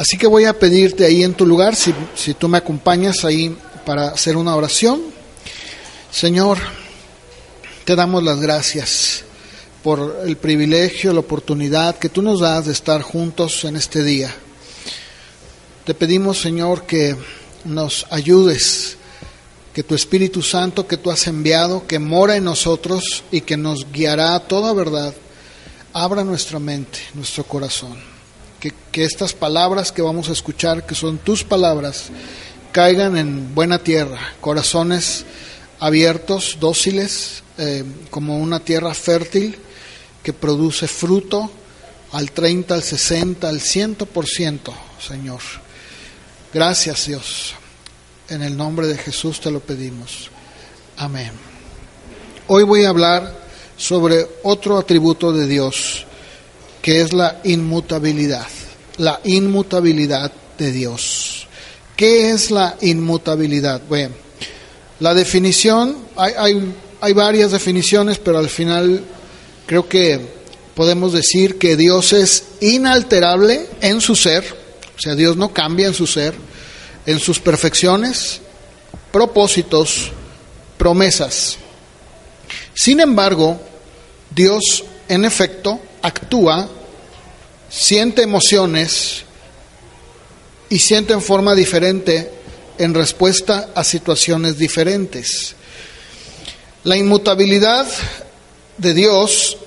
Así que voy a pedirte ahí en tu lugar, si, si tú me acompañas ahí para hacer una oración. Señor, te damos las gracias por el privilegio, la oportunidad que tú nos das de estar juntos en este día. Te pedimos, Señor, que nos ayudes, que tu Espíritu Santo que tú has enviado, que mora en nosotros y que nos guiará a toda verdad, abra nuestra mente, nuestro corazón. Que, estas palabras que vamos a escuchar, que son tus palabras, caigan en buena tierra, corazones abiertos, dóciles, eh, como una tierra fértil que produce fruto al 30, al 60, al 100%, Señor. Gracias Dios. En el nombre de Jesús te lo pedimos. Amén. Hoy voy a hablar sobre otro atributo de Dios, que es la inmutabilidad. La inmutabilidad de Dios. ¿Qué es la inmutabilidad? Bueno, la definición, hay, hay, hay varias definiciones, pero al final creo que podemos decir que Dios es inalterable en su ser, o sea, Dios no cambia en su ser, en sus perfecciones, propósitos, promesas. Sin embargo, Dios en efecto actúa, siente emociones y siente en forma diferente en respuesta a situaciones diferentes. La inmutabilidad de Dios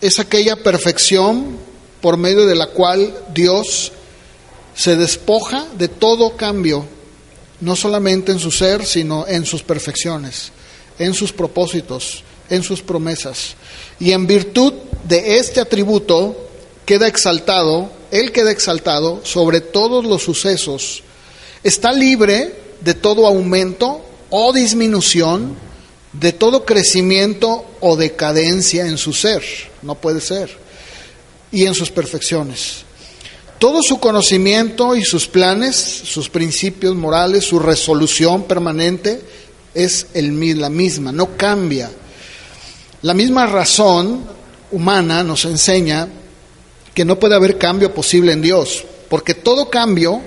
es aquella perfección por medio de la cual Dios se despoja de todo cambio, no solamente en su ser, sino en sus perfecciones, en sus propósitos, en sus promesas. Y en virtud de este atributo queda exaltado, Él queda exaltado sobre todos los sucesos está libre de todo aumento o disminución, de todo crecimiento o decadencia en su ser. No puede ser. Y en sus perfecciones. Todo su conocimiento y sus planes, sus principios morales, su resolución permanente es el, la misma, no cambia. La misma razón humana nos enseña que no puede haber cambio posible en Dios, porque todo cambio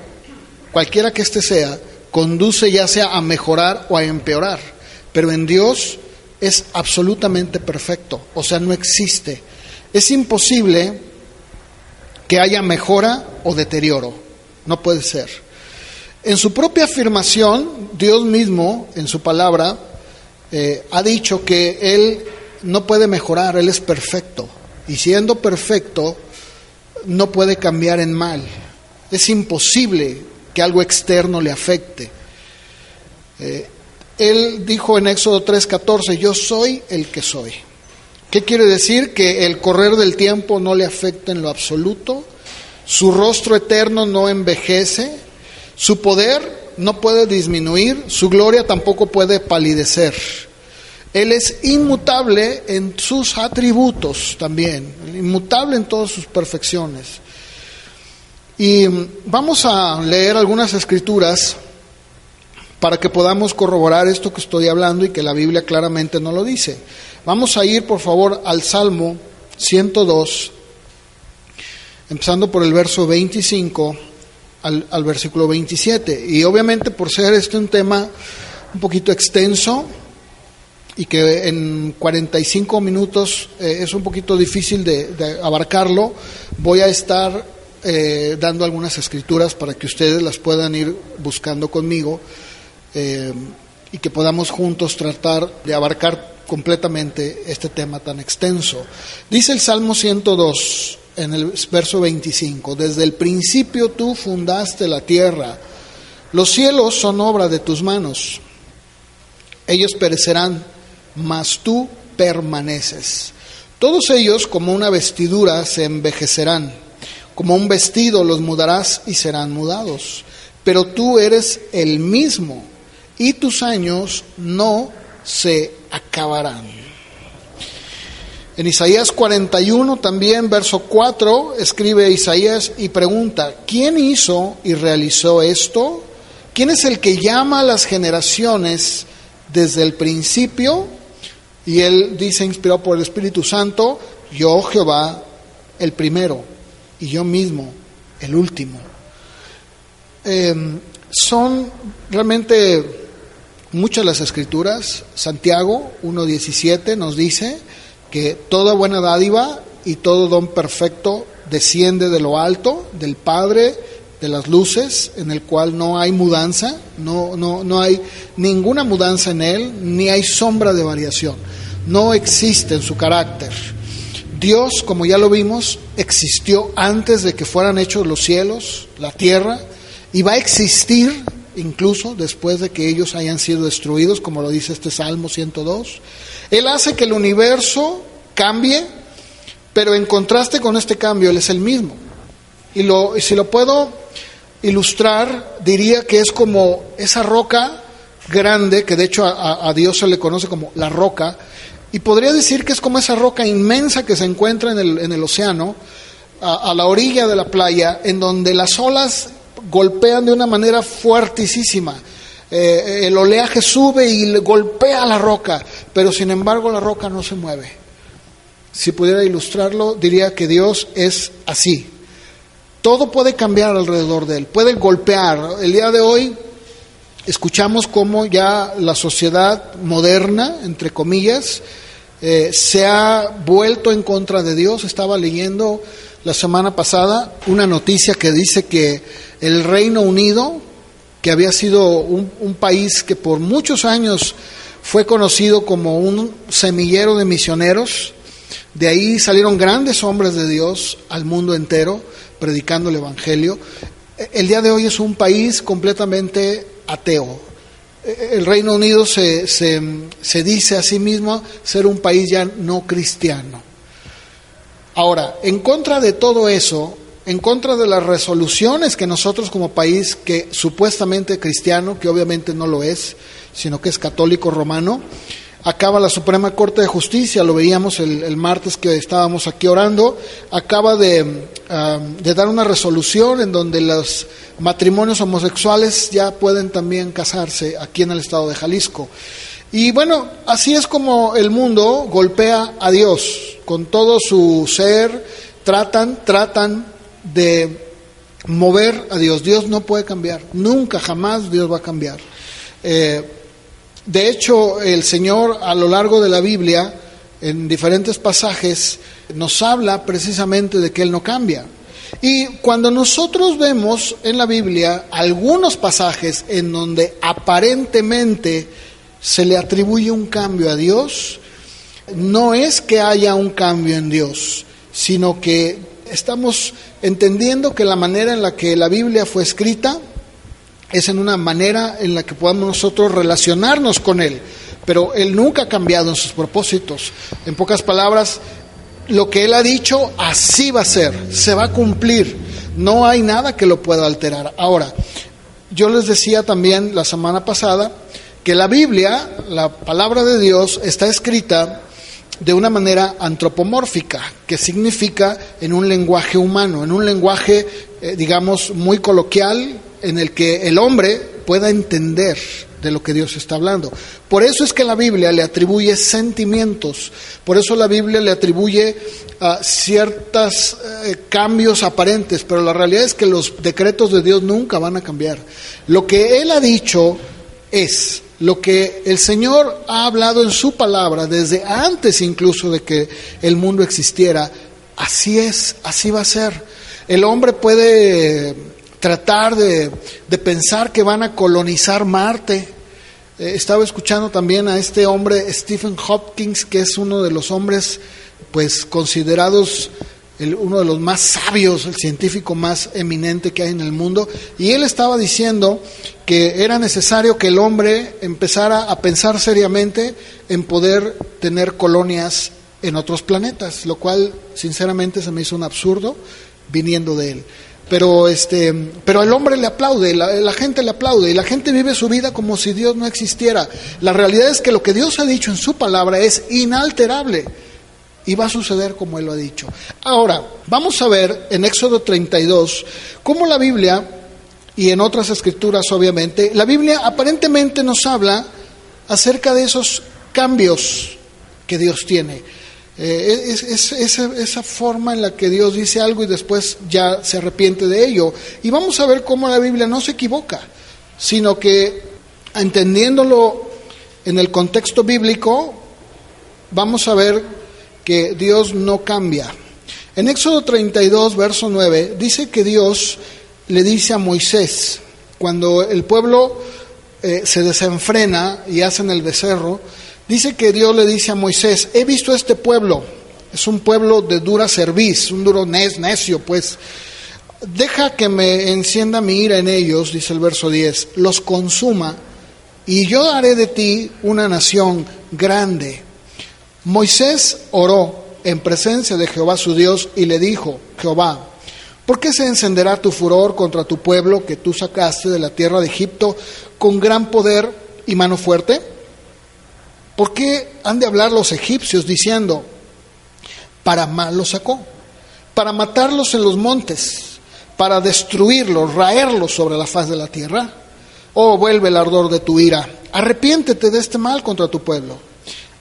cualquiera que éste sea, conduce ya sea a mejorar o a empeorar. Pero en Dios es absolutamente perfecto, o sea, no existe. Es imposible que haya mejora o deterioro, no puede ser. En su propia afirmación, Dios mismo, en su palabra, eh, ha dicho que Él no puede mejorar, Él es perfecto. Y siendo perfecto, no puede cambiar en mal. Es imposible que algo externo le afecte. Eh, él dijo en Éxodo 3:14, yo soy el que soy. ¿Qué quiere decir? Que el correr del tiempo no le afecta en lo absoluto, su rostro eterno no envejece, su poder no puede disminuir, su gloria tampoco puede palidecer. Él es inmutable en sus atributos también, inmutable en todas sus perfecciones. Y vamos a leer algunas escrituras para que podamos corroborar esto que estoy hablando y que la Biblia claramente no lo dice. Vamos a ir, por favor, al Salmo 102, empezando por el verso 25 al, al versículo 27. Y obviamente por ser este un tema un poquito extenso y que en 45 minutos eh, es un poquito difícil de, abarcarlo, voy a estar eh, dando algunas escrituras para que ustedes las puedan ir buscando conmigo eh, y que podamos juntos tratar de abarcar completamente este tema tan extenso. Dice el Salmo 102 en el verso 25, desde el principio tú fundaste la tierra, los cielos son obra de tus manos, ellos perecerán, mas tú permaneces. Todos ellos como una vestidura se envejecerán como un vestido los mudarás y serán mudados. Pero tú eres el mismo y tus años no se acabarán. En Isaías 41 también, verso 4, escribe Isaías y pregunta, ¿quién hizo y realizó esto? ¿Quién es el que llama a las generaciones desde el principio? Y él dice, inspirado por el Espíritu Santo, yo Jehová el primero y yo mismo el último. eh, son realmente muchas las escrituras. Santiago 1.17 nos dice que toda buena dádiva y todo don perfecto desciende de lo alto, del Padre de las luces, en el cual no hay mudanza, no, no, no hay ninguna mudanza en él, ni hay sombra de variación. No existe en su carácter. Dios, como ya lo vimos, existió antes de que fueran hechos los cielos, la tierra, y va a existir incluso después de que ellos hayan sido destruidos, como lo dice este Salmo 102. Él hace que el universo cambie, pero en contraste con este cambio, Él es el mismo. Y, lo, si lo puedo ilustrar, diría que es como esa roca grande, que de hecho a, Dios se le conoce como la roca, y podría decir que es como esa roca inmensa que se encuentra en el, en el océano, a, la orilla de la playa, en donde las olas golpean de una manera fuertísima. Eh, el oleaje sube y golpea la roca, pero sin embargo la roca no se mueve. Si pudiera ilustrarlo, diría que Dios es así. Todo puede cambiar alrededor de él, puede golpear. El día de hoy escuchamos cómo ya la sociedad moderna, entre comillas, eh, se ha vuelto en contra de Dios. Estaba leyendo la semana pasada una noticia que dice que el Reino Unido, que había sido un, un, país que por muchos años fue conocido como un semillero de misioneros, de ahí salieron grandes hombres de Dios al mundo entero predicando el Evangelio. El día de hoy es un país completamente ateo. El Reino Unido se, se, se dice a sí mismo ser un país ya no cristiano. Ahora, en contra de todo eso, en contra de las resoluciones que nosotros como país, que supuestamente cristiano, que obviamente no lo es, sino que es católico romano, acaba la Suprema Corte de Justicia, lo veíamos el, martes que estábamos aquí orando, acaba de, de, dar una resolución en donde los matrimonios homosexuales ya pueden también casarse aquí en el estado de Jalisco. Y bueno, así es como el mundo golpea a Dios con todo su ser, tratan, tratan de mover a Dios. Dios no puede cambiar, nunca, jamás Dios va a cambiar. Eh, de hecho, el Señor a lo largo de la Biblia, en diferentes pasajes, nos habla precisamente de que Él no cambia. Y cuando nosotros vemos en la Biblia algunos pasajes en donde aparentemente se le atribuye un cambio a Dios, no es que haya un cambio en Dios, sino que estamos entendiendo que la manera en la que la Biblia fue escrita es en una manera en la que podamos nosotros relacionarnos con Él, pero Él nunca ha cambiado en sus propósitos. En pocas palabras, lo que Él ha dicho, así va a ser, se va a cumplir, no hay nada que lo pueda alterar. Ahora, yo les decía también la semana pasada que la Biblia, la palabra de Dios, está escrita de una manera antropomórfica, que significa en un lenguaje humano, en un lenguaje, eh, digamos, muy coloquial, en el que el hombre pueda entender de lo que Dios está hablando. Por eso es que la Biblia le atribuye sentimientos, por eso la Biblia le atribuye uh, ciertos uh, cambios aparentes, pero la realidad es que los decretos de Dios nunca van a cambiar. Lo que Él ha dicho es, lo que el Señor ha hablado en su palabra desde antes incluso de que el mundo existiera, así es, así va a ser. El hombre puede tratar de, de pensar que van a colonizar Marte. Eh, estaba escuchando también a este hombre, Stephen Hopkins, que es uno de los hombres pues considerados el, uno de los más sabios, el científico más eminente que hay en el mundo, y él estaba diciendo que era necesario que el hombre empezara a pensar seriamente en poder tener colonias en otros planetas, lo cual sinceramente se me hizo un absurdo viniendo de él. Pero este, pero el hombre le aplaude, la, la gente le aplaude y la gente vive su vida como si Dios no existiera. La realidad es que lo que Dios ha dicho en su palabra es inalterable y va a suceder como Él lo ha dicho. Ahora, vamos a ver en Éxodo 32 cómo la Biblia, y en otras escrituras obviamente, la Biblia aparentemente nos habla acerca de esos cambios que Dios tiene. Eh, es, es, esa, esa forma en la que Dios dice algo y después ya se arrepiente de ello. Y vamos a ver cómo la Biblia no se equivoca, sino que entendiéndolo en el contexto bíblico, vamos a ver que Dios no cambia. En Éxodo 32, verso 9, dice que Dios le dice a Moisés, cuando el pueblo eh, se desenfrena y hacen el becerro, dice que Dios le dice a Moisés, he visto este pueblo, es un pueblo de dura cerviz, un duro necio, pues, deja que me encienda mi ira en ellos, dice el verso 10, los consuma, y yo haré de ti una nación grande. Moisés oró en presencia de Jehová su Dios y le dijo, Jehová, ¿por qué se encenderá tu furor contra tu pueblo que tú sacaste de la tierra de Egipto con gran poder y mano fuerte? ¿Por qué han de hablar los egipcios diciendo, para mal los sacó, para matarlos en los montes, para destruirlos, raerlos sobre la faz de la tierra? Oh, vuelve el ardor de tu ira, arrepiéntete de este mal contra tu pueblo.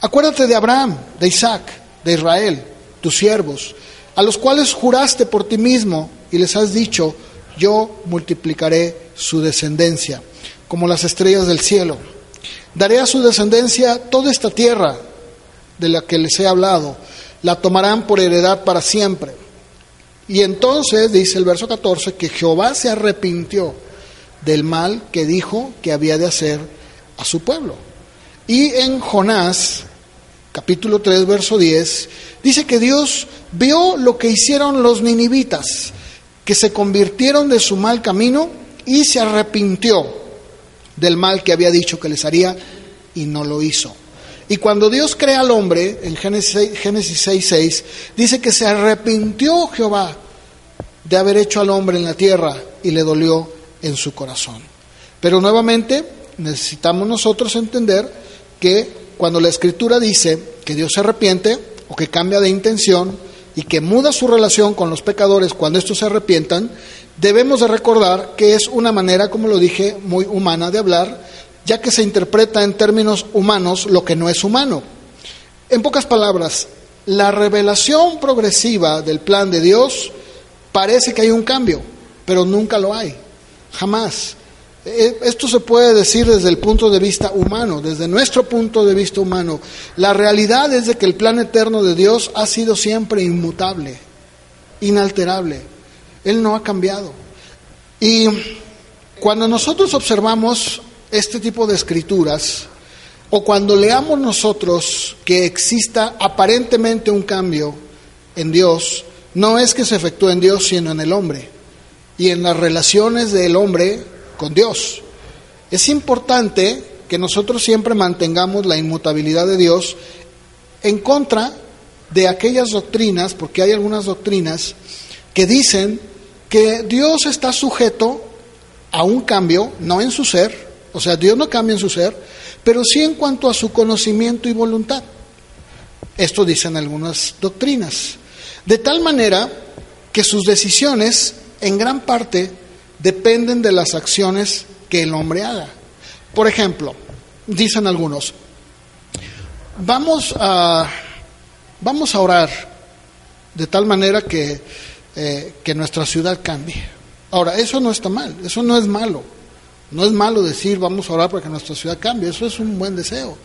Acuérdate de Abraham, de Isaac, de Israel, tus siervos, a los cuales juraste por ti mismo y les has dicho, yo multiplicaré su descendencia, como las estrellas del cielo. Daré a su descendencia toda esta tierra de la que les he hablado, la tomarán por heredad para siempre. Y entonces dice el verso 14 que Jehová se arrepintió del mal que dijo que había de hacer a su pueblo. Y en Jonás capítulo 3, verso 10, dice que Dios vio lo que hicieron los ninivitas, que se convirtieron de su mal camino y se arrepintió del mal que había dicho que les haría y no lo hizo. Y cuando Dios crea al hombre, en Génesis, Génesis 6, 6, dice que se arrepintió Jehová de haber hecho al hombre en la tierra y le dolió en su corazón. Pero nuevamente necesitamos nosotros entender que cuando la escritura dice que Dios se arrepiente o que cambia de intención y que muda su relación con los pecadores cuando estos se arrepientan, debemos de recordar que es una manera, como lo dije, muy humana de hablar, ya que se interpreta en términos humanos lo que no es humano. En pocas palabras, la revelación progresiva del plan de Dios parece que hay un cambio, pero nunca lo hay, jamás. Eh, esto se puede decir desde el punto de vista humano, desde nuestro punto de vista humano. La realidad es de que el plan eterno de Dios ha sido siempre inmutable, inalterable. Él no ha cambiado. Y cuando nosotros observamos este tipo de escrituras, o cuando leamos nosotros que exista aparentemente un cambio en Dios, no es que se efectúe en Dios, sino en el hombre. Y en las relaciones del hombre con Dios. Es importante que nosotros siempre mantengamos la inmutabilidad de Dios en contra de aquellas doctrinas, porque hay algunas doctrinas que dicen que Dios está sujeto a un cambio, no en su ser, o sea, Dios no cambia en su ser, pero sí en cuanto a su conocimiento y voluntad. Esto dicen algunas doctrinas. De tal manera que sus decisiones en gran parte dependen de las acciones que el hombre haga. Por ejemplo, dicen algunos, vamos a, vamos a orar de tal manera que, eh, que nuestra ciudad cambie. Ahora, eso no está mal, eso no es malo. No es malo decir vamos a orar para que nuestra ciudad cambie, eso es un buen deseo.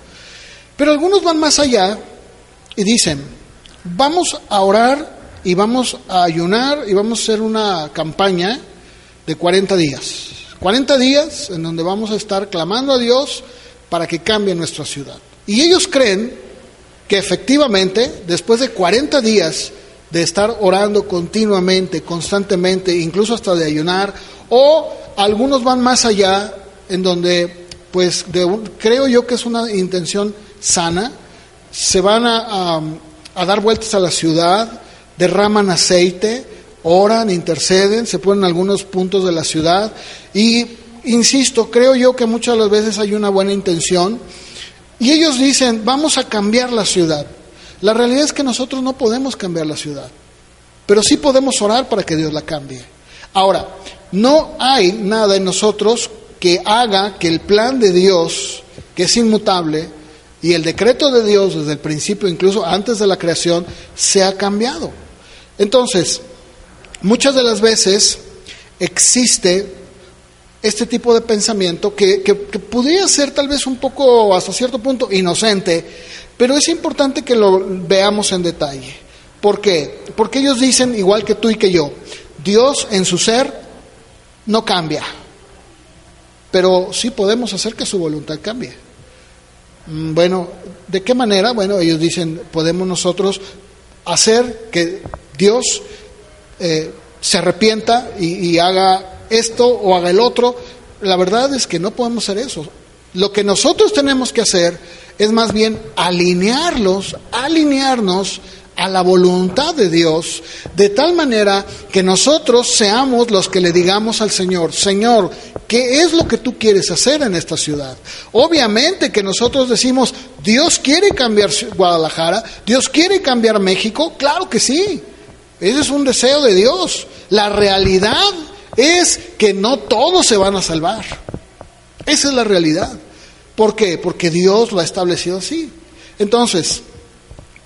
Pero algunos van más allá y dicen, vamos a orar y vamos a ayunar y vamos a hacer una campaña de 40 días. 40 días en donde vamos a estar clamando a Dios para que cambie nuestra ciudad. Y ellos creen que efectivamente, después de 40 días de estar orando continuamente, constantemente, incluso hasta de ayunar, o algunos van más allá, en donde, pues, creo yo que es una intención sana, se van a, dar vueltas a la ciudad, derraman aceite, oran, interceden, se ponen algunos puntos de la ciudad y, insisto, creo yo que muchas de las veces hay una buena intención y ellos dicen, vamos a cambiar la ciudad. La realidad es que nosotros no podemos cambiar la ciudad, pero sí podemos orar para que Dios la cambie. Ahora, no hay nada en nosotros que haga que el plan de Dios, que es inmutable, Y el decreto de Dios desde el principio, incluso antes de la creación, se cambiado. Entonces, muchas de las veces existe este tipo de pensamiento que, que, pudiera ser tal vez un poco, hasta cierto punto, inocente, pero es importante que lo veamos en detalle. ¿Por qué? Porque ellos dicen, igual que tú y que yo, Dios en su ser no cambia, pero sí podemos hacer que su voluntad cambie. Mm, bueno, ¿de qué manera? Bueno, ellos dicen, podemos nosotros hacer que Dios eh, se arrepienta y, haga esto o haga el otro. La verdad es que no podemos hacer eso. Lo que nosotros tenemos que hacer es más bien alinearlos, alinearnos a la voluntad de Dios, de tal manera que nosotros seamos los que le digamos al Señor, Señor, ¿qué es lo que tú quieres hacer en esta ciudad? Obviamente que nosotros decimos, Dios quiere cambiar Guadalajara, Dios quiere cambiar México, claro que sí, ese es un deseo de Dios. La realidad es que no todos se van a salvar. Esa es la realidad. ¿Por qué? Porque Dios lo ha establecido así. Entonces,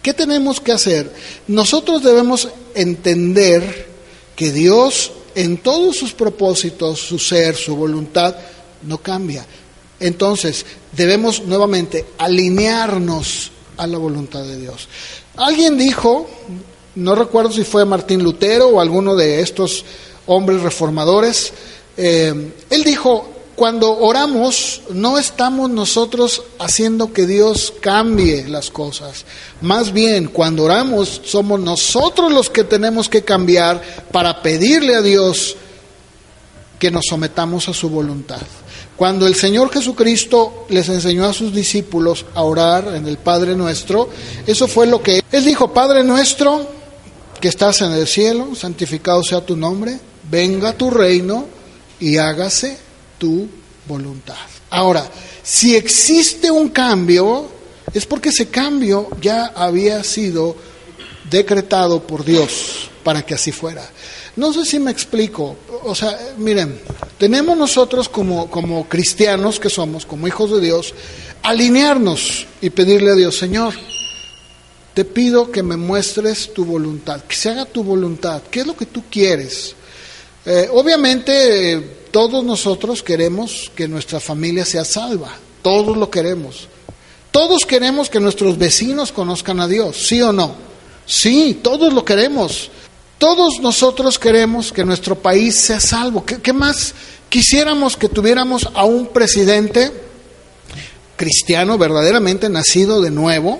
¿Qué tenemos que hacer? Nosotros debemos entender que Dios en todos sus propósitos, su ser, su voluntad, no cambia. Entonces, debemos nuevamente alinearnos a la voluntad de Dios. Alguien dijo, no recuerdo si fue Martín Lutero o alguno de estos hombres reformadores, eh, él dijo, cuando oramos, no estamos nosotros haciendo que Dios cambie las cosas. Más bien, cuando oramos, somos nosotros los que tenemos que cambiar para pedirle a Dios que nos sometamos a su voluntad. Cuando el Señor Jesucristo les enseñó a sus discípulos a orar en el Padre Nuestro, eso fue lo que Él dijo, Padre Nuestro, que estás en el cielo, santificado sea tu nombre, venga tu reino y hágase tu voluntad. Ahora, si existe un cambio, es porque ese cambio ya había sido decretado por Dios para que así fuera. No sé si me explico. O sea, miren, tenemos nosotros como, como cristianos que somos, como hijos de Dios, alinearnos y pedirle a Dios, Señor, te pido que me muestres tu voluntad, que se haga tu voluntad, qué es lo que tú quieres. Eh, obviamente todos nosotros queremos que nuestra familia sea salva, todos lo queremos. Todos queremos que nuestros vecinos conozcan a Dios, ¿sí o no? Sí, todos lo queremos. Todos nosotros queremos que nuestro país sea salvo. ¿Qué, más quisiéramos que tuviéramos a un presidente cristiano verdaderamente nacido de nuevo?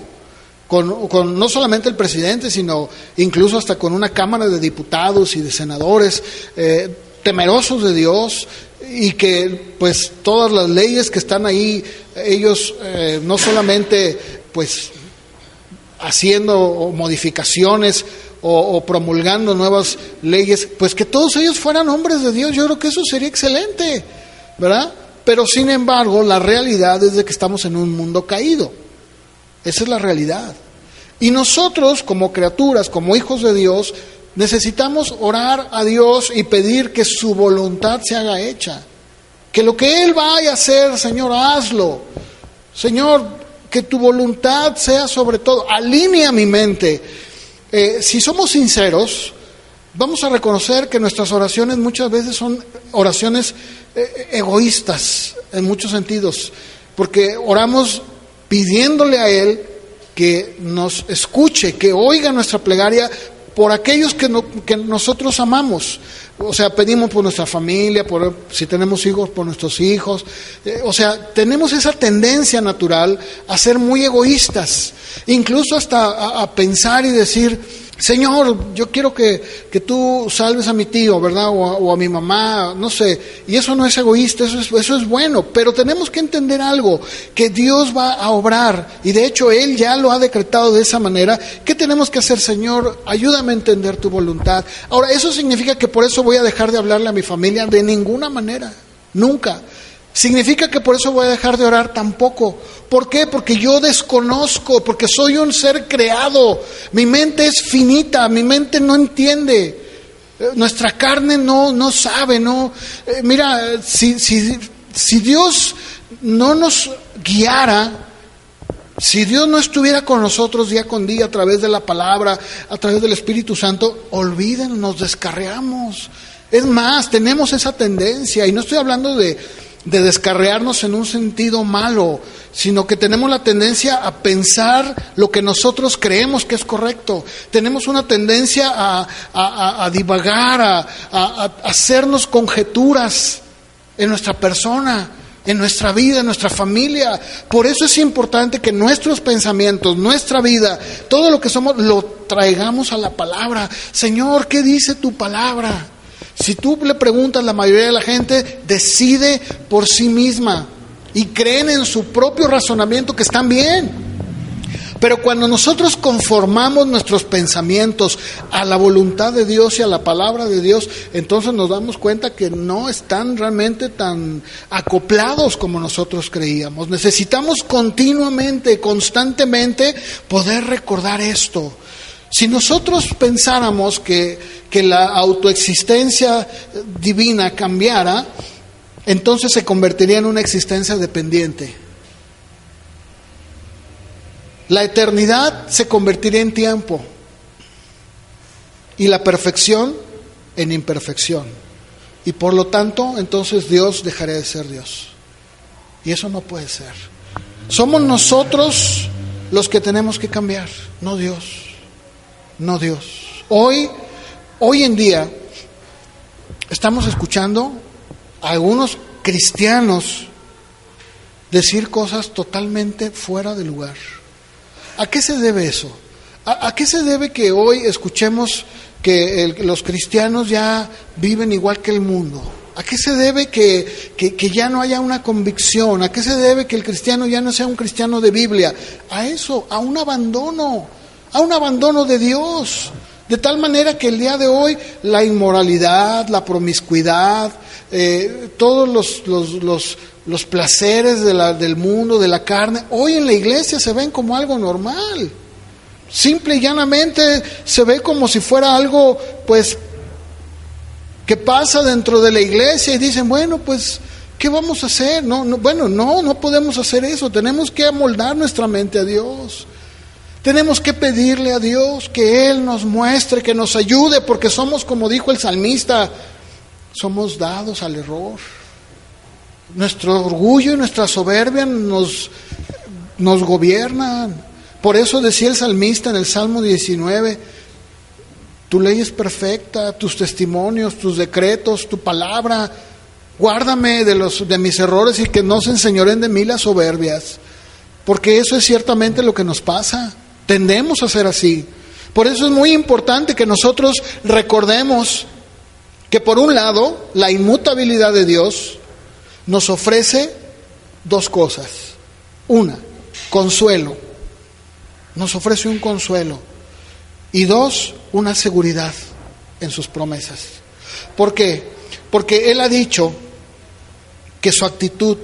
Con, no solamente el presidente, sino incluso hasta con una Cámara de Diputados y de Senadores, eh, temerosos de Dios y que pues todas las leyes que están ahí, ellos eh, no solamente pues haciendo modificaciones o, promulgando nuevas leyes, pues que todos ellos fueran hombres de Dios, yo creo que eso sería excelente, ¿verdad? Pero sin embargo, la realidad es de que estamos en un mundo caído. Esa es la realidad. Y nosotros, como criaturas, como hijos de Dios, Necesitamos orar a Dios y pedir que su voluntad se haga hecha. Que lo que Él vaya a hacer, Señor, hazlo. Señor, que tu voluntad sea sobre todo. Alinea mi mente. Eh, si somos sinceros, vamos a reconocer que nuestras oraciones muchas veces son oraciones eh, egoístas en muchos sentidos. Porque oramos pidiéndole a Él que nos escuche, que oiga nuestra plegaria por aquellos que, que nosotros amamos. O sea, pedimos por nuestra familia, por si tenemos hijos, por nuestros hijos. Eh, o sea, tenemos esa tendencia natural a ser muy egoístas, incluso hasta a pensar y decir, Señor, yo quiero que, que, tú salves a mi tío, ¿verdad? O a, mi mamá, no sé. Y eso no es egoísta, eso es, eso es bueno. Pero tenemos que entender algo, que Dios va a obrar. Y de hecho Él ya lo ha decretado de esa manera. ¿Qué tenemos que hacer, Señor? Ayúdame a entender tu voluntad. Ahora, ¿eso significa que por eso voy a dejar de hablarle a mi familia? De ninguna manera. Nunca. ¿Significa que por eso voy a dejar de orar? Tampoco. ¿Por qué? Porque yo desconozco, porque soy un ser creado. Mi mente es finita, mi mente no entiende. Eh, nuestra carne no, no sabe, no. Eh, mira, si, si, si Dios no nos guiara, Si Dios no estuviera con nosotros día con día a través de la palabra, a través del Espíritu Santo, olviden, nos descarreamos. Es más, tenemos esa tendencia, y no estoy hablando de, de descarrearnos en un sentido malo, sino que tenemos la tendencia a pensar lo que nosotros creemos que es correcto. Tenemos una tendencia a, a, a divagar, a, a hacernos conjeturas en nuestra persona en nuestra vida, en nuestra familia. Por eso es importante que nuestros pensamientos, nuestra vida, todo lo que somos, lo traigamos a la palabra. Señor, ¿qué dice tu palabra? Si tú le preguntas, la mayoría de la gente decide por sí misma y creen en su propio razonamiento que están bien. Pero cuando nosotros conformamos nuestros pensamientos a la voluntad de Dios y a la palabra de Dios, entonces nos damos cuenta que no están realmente tan acoplados como nosotros creíamos. Necesitamos continuamente, constantemente poder recordar esto. Si nosotros pensáramos que, que la autoexistencia divina cambiara, entonces se convertiría en una existencia dependiente. La eternidad se convertiría en tiempo y la perfección en imperfección. Y por lo tanto, entonces Dios dejaría de ser Dios. Y eso no puede ser. Somos nosotros los que tenemos que cambiar, no Dios. No Dios. Hoy, hoy en día, estamos escuchando a algunos cristianos decir cosas totalmente fuera de lugar. ¿A qué se debe eso? ¿A, qué se debe que hoy escuchemos que los cristianos ya viven igual que el mundo? ¿A qué se debe que, que, ya no haya una convicción? ¿A qué se debe que el cristiano ya no sea un cristiano de Biblia? A eso, a un abandono, a un abandono de Dios. De tal manera que el día de hoy la inmoralidad, la promiscuidad, eh, todos los, los, los, los placeres de la, del mundo, de la carne, hoy en la iglesia se ven como algo normal. Simple y llanamente se ve como si fuera algo, pues, que pasa dentro de la iglesia y dicen, bueno, pues, ¿qué vamos a hacer? No, no, bueno, no, no podemos hacer eso. Tenemos que amoldar nuestra mente a Dios. Tenemos que pedirle a Dios que Él nos muestre, que nos ayude, porque somos, como dijo el salmista, somos dados al error. Nuestro orgullo y nuestra soberbia nos, nos gobiernan. Por eso decía el salmista en el Salmo 19, tu ley es perfecta, tus testimonios, tus decretos, tu palabra, guárdame de, los, de mis errores y que no se enseñoren de mí las soberbias, porque eso es ciertamente lo que nos pasa, tendemos a ser así. Por eso es muy importante que nosotros recordemos que por un lado la inmutabilidad de Dios nos ofrece dos cosas. Una, consuelo. Nos ofrece un consuelo. Y dos, una seguridad en sus promesas. ¿Por qué? Porque Él ha dicho que su actitud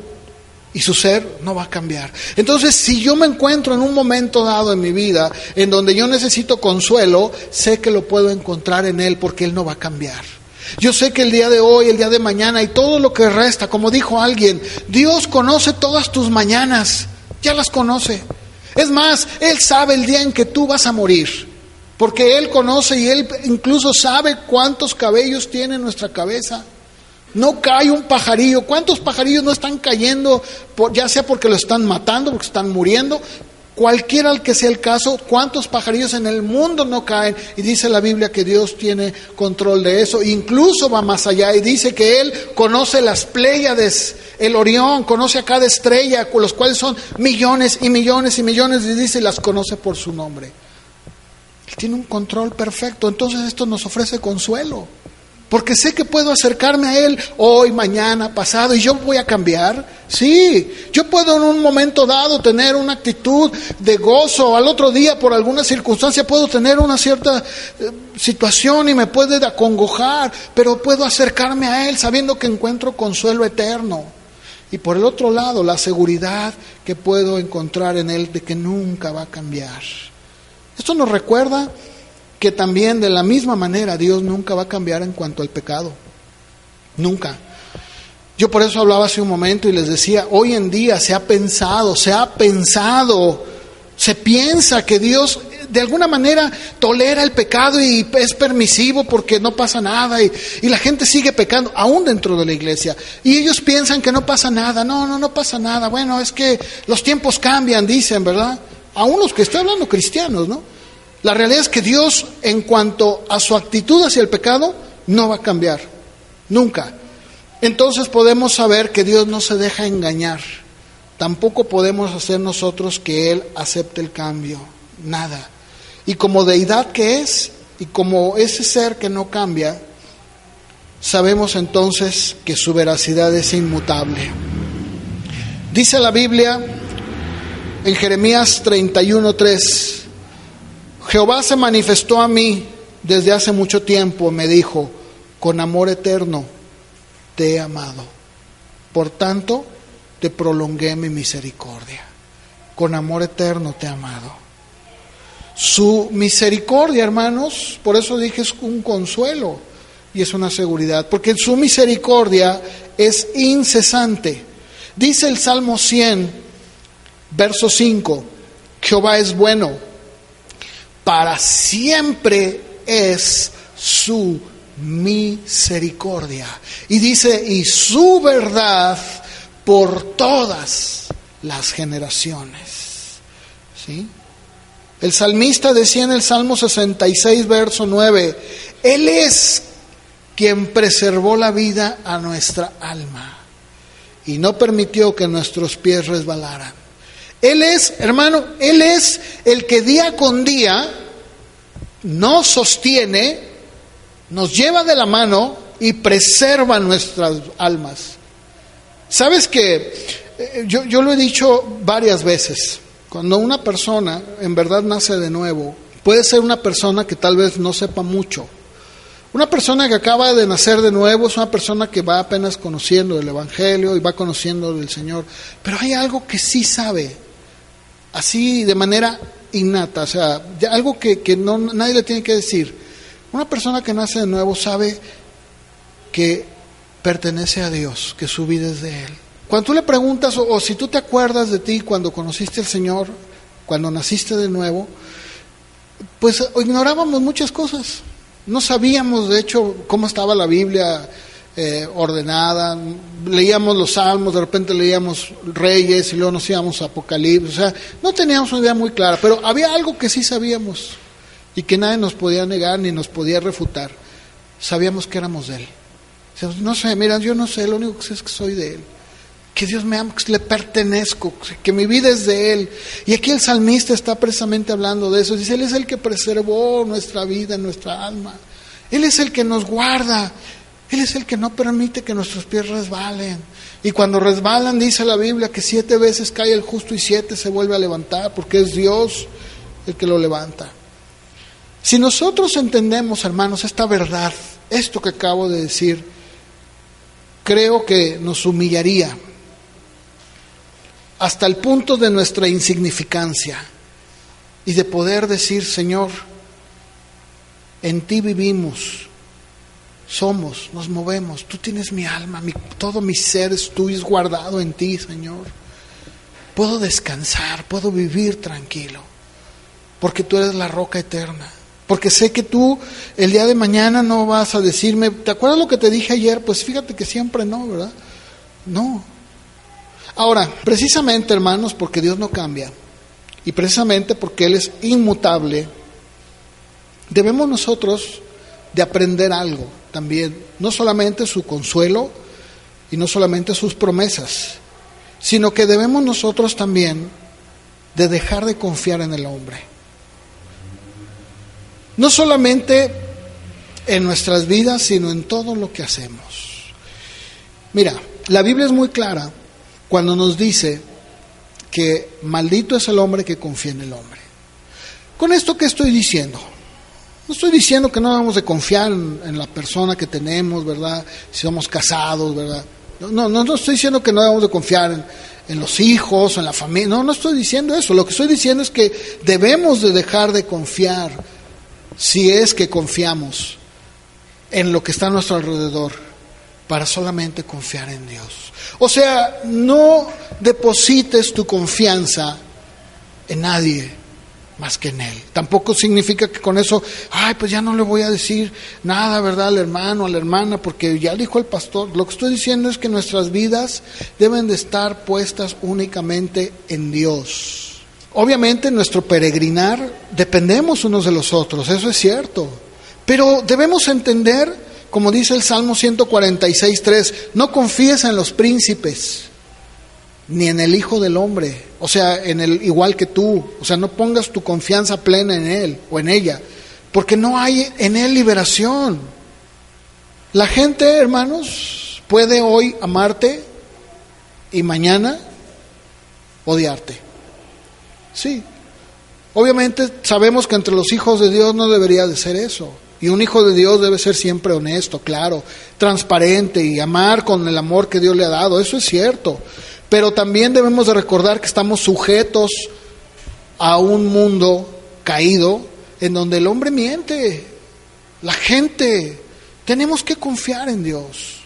y su ser no va a cambiar. Entonces, si yo me encuentro en un momento dado en mi vida en donde yo necesito consuelo, sé que lo puedo encontrar en Él porque Él no va a cambiar. Yo sé que el día de hoy, el día de mañana y todo lo que resta, como dijo alguien, Dios conoce todas tus mañanas, ya las conoce. Es más, Él sabe el día en que tú vas a morir, porque Él conoce y Él incluso sabe cuántos cabellos tiene nuestra cabeza. No cae un pajarillo. ¿Cuántos pajarillos no están cayendo, ya sea porque lo están matando, porque están muriendo, Cualquiera al que sea el caso, ¿cuántos pajarillos en el mundo no caen? Y dice la Biblia que Dios tiene control de eso. Incluso va más allá y dice que Él conoce las Pléyades, el Orión, conoce a cada estrella, los cuales son millones y millones y millones, y dice las conoce por su nombre. Él tiene un control perfecto. Entonces esto nos ofrece consuelo. Porque sé que puedo acercarme a Él hoy, mañana, pasado, y yo voy a cambiar. Sí, yo puedo en un momento dado tener una actitud de gozo, al otro día por alguna circunstancia puedo tener una cierta eh, situación y me puede acongojar, pero puedo acercarme a Él sabiendo que encuentro consuelo eterno. Y por el otro lado, la seguridad que puedo encontrar en Él de que nunca va a cambiar. Esto nos recuerda que también de la misma manera Dios nunca va a cambiar en cuanto al pecado. Nunca. Yo por eso hablaba hace un momento y les decía, hoy en día se ha pensado, se ha pensado Se piensa que Dios de alguna manera tolera el pecado y es permisivo porque no pasa nada y, la gente sigue pecando, aún dentro de la iglesia. Y ellos piensan que no pasa nada. No, no, no pasa nada. Bueno, es que los tiempos cambian, dicen, ¿verdad? Aún los que estoy hablando cristianos, ¿no? La realidad es que Dios, en cuanto a su actitud hacia el pecado, no va a cambiar. Nunca. Entonces podemos saber que Dios no se deja engañar. Tampoco podemos hacer nosotros que Él acepte el cambio. Nada. Y como deidad que es, y como ese ser que no cambia, sabemos entonces que su veracidad es inmutable. Dice la Biblia en Jeremías 31:3, Jehová se manifestó a mí desde hace mucho tiempo, me dijo, con amor eterno te he amado. Por tanto, te prolongué mi misericordia. Con amor eterno te he amado. Su misericordia, hermanos, por eso dije es un consuelo y es una seguridad, porque su misericordia es incesante. Dice el Salmo 100, verso 5, Jehová es bueno, para siempre es su misericordia. Y dice, y su verdad por todas las generaciones. ¿Sí? El salmista decía en el Salmo 66, verso 9, Él es quien preservó la vida a nuestra alma y no permitió que nuestros pies resbalaran. Él es, hermano, Él es el que día con día nos sostiene, nos lleva de la mano y preserva nuestras almas. Sabes que eh, yo, yo lo he dicho varias veces, cuando una persona en verdad nace de nuevo, puede ser una persona que tal vez no sepa mucho. Una persona que acaba de nacer de nuevo es una persona que va apenas conociendo el Evangelio y va conociendo del Señor, pero hay algo que sí sabe, así de manera innata, o sea, algo que, que no, nadie le tiene que decir. Una persona que nace de nuevo sabe que pertenece a Dios, que su vida es de Él. Cuando tú le preguntas, o, si tú te acuerdas de ti cuando conociste al Señor, cuando naciste de nuevo, pues ignorábamos muchas cosas. No sabíamos, de hecho, cómo estaba la Biblia eh, ordenada. Leíamos los salmos, de repente leíamos Reyes y luego nos íbamos a Apocalipsis. O sea, no teníamos una idea muy clara, pero había algo que sí sabíamos y que nadie nos podía negar ni nos podía refutar. Sabíamos que éramos de Él. No sé, mira, yo no sé, lo único que sé es que soy de Él. Que Dios me ama, que le pertenezco, que mi vida es de Él. Y aquí el salmista está precisamente hablando de eso. Dice, Él es el que preservó nuestra vida, nuestra alma. Él es el que nos guarda. Él es el que no permite que nuestros pies resbalen. Y cuando resbalan, dice la Biblia, que siete veces cae el justo y siete se vuelve a levantar, porque es Dios el que lo levanta. Si nosotros entendemos, hermanos, esta verdad, esto que acabo de decir, creo que nos humillaría hasta el punto de nuestra insignificancia y de poder decir, Señor, en ti vivimos, somos, nos movemos, tú tienes mi alma, todo mi ser es tuyo, es guardado en ti, Señor. Puedo descansar, puedo vivir tranquilo, porque tú eres la roca eterna. Porque sé que tú el día de mañana no vas a decirme, ¿te acuerdas lo que te dije ayer? Pues fíjate que siempre no, ¿verdad? No. Ahora, precisamente hermanos, porque Dios no cambia, y precisamente porque Él es inmutable, debemos nosotros de aprender algo también, no solamente su consuelo y no solamente sus promesas, sino que debemos nosotros también de dejar de confiar en el hombre. No solamente en nuestras vidas, sino en todo lo que hacemos. Mira, la Biblia es muy clara cuando nos dice que maldito es el hombre que confía en el hombre. ¿Con esto qué estoy diciendo? No estoy diciendo que no vamos de confiar en, la persona que tenemos, ¿verdad? Si somos casados, ¿verdad? No, no, no estoy diciendo que no debemos de confiar en, en los hijos, en la familia. No, no estoy diciendo eso. Lo que estoy diciendo es que debemos de dejar de confiar si es que confiamos en lo que está a nuestro alrededor para solamente confiar en Dios. O sea, no deposites tu confianza en nadie más que en Él. Tampoco significa que con eso, ay, pues ya no le voy a decir nada, ¿verdad? Al hermano, a la hermana, porque ya dijo el pastor. Lo que estoy diciendo es que nuestras vidas deben de estar puestas únicamente en Dios. Obviamente en nuestro peregrinar dependemos unos de los otros, eso es cierto. Pero debemos entender, como dice el Salmo 146.3, no confíes en los príncipes, ni en el Hijo del Hombre, o sea, en el igual que tú, o sea, no pongas tu confianza plena en Él o en ella, porque no hay en Él liberación. La gente, hermanos, puede hoy amarte y mañana odiarte. Sí. Obviamente sabemos que entre los hijos de Dios no debería de ser eso. Y un hijo de Dios debe ser siempre honesto, claro, transparente y amar con el amor que Dios le ha dado. Eso es cierto. Pero también debemos de recordar que estamos sujetos a un mundo caído en donde el hombre miente, la gente. Tenemos que confiar en Dios.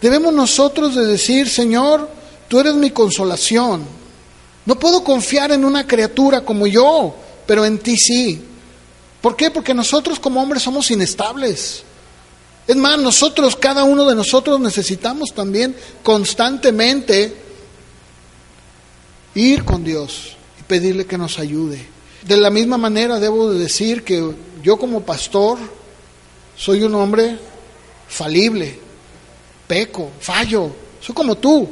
Debemos nosotros de decir, Señor, tú eres mi consolación. No puedo confiar en una criatura como yo, pero en ti sí. ¿Por qué? Porque nosotros como hombres somos inestables. Es más, nosotros, cada uno de nosotros necesitamos también constantemente ir con Dios y pedirle que nos ayude. De la misma manera debo de decir que yo como pastor soy un hombre falible, peco, fallo, soy como tú.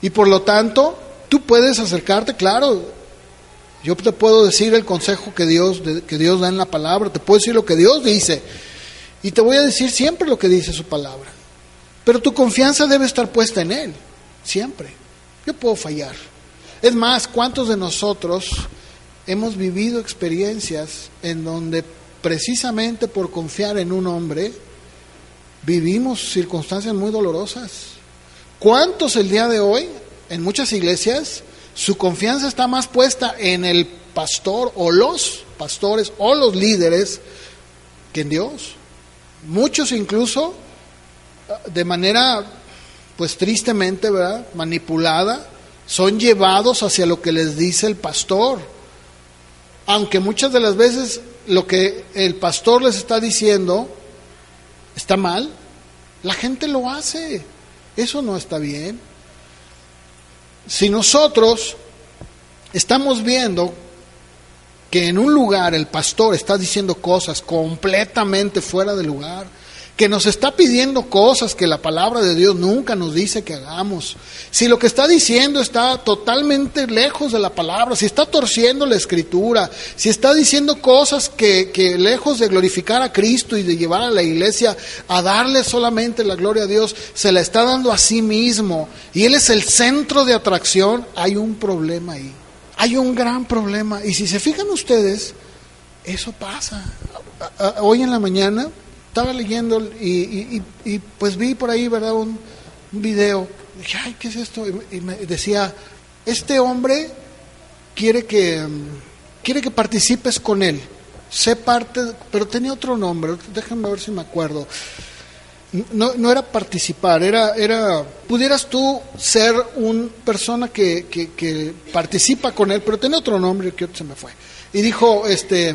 Y por lo tanto, tú puedes acercarte, claro. Yo te puedo decir el consejo que Dios, que Dios da en la palabra, te puedo decir lo que Dios dice. Y te voy a decir siempre lo que dice su palabra. Pero tu confianza debe estar puesta en Él, siempre. Yo puedo fallar. Es más, ¿cuántos de nosotros hemos vivido experiencias en donde precisamente por confiar en un hombre vivimos circunstancias muy dolorosas? ¿Cuántos el día de hoy, en muchas iglesias, su confianza está más puesta en el pastor o los pastores o los líderes que en Dios? Muchos incluso de manera pues tristemente, ¿verdad? manipulada, son llevados hacia lo que les dice el pastor. Aunque muchas de las veces lo que el pastor les está diciendo está mal, la gente lo hace. Eso no está bien. Si nosotros estamos viendo que en un lugar el pastor está diciendo cosas completamente fuera de lugar, que nos está pidiendo cosas que la palabra de Dios nunca nos dice que hagamos, si lo que está diciendo está totalmente lejos de la palabra, si está torciendo la escritura, si está diciendo cosas que, que lejos de glorificar a Cristo y de llevar a la iglesia a darle solamente la gloria a Dios, se la está dando a sí mismo y Él es el centro de atracción, hay un problema ahí. Hay un gran problema. Y si se fijan ustedes, eso pasa. Hoy en la mañana estaba leyendo y, pues vi por ahí, ¿verdad? Un, video. dije, ay, ¿qué es esto? Y, me decía, este hombre quiere que, quiere que participes con él. Sé parte, pero tenía otro nombre, déjenme ver si me acuerdo. No, no era participar, era, era, pudieras tú ser una persona que, que, que participa con él, pero tenía otro nombre que se me fue. Y dijo, este,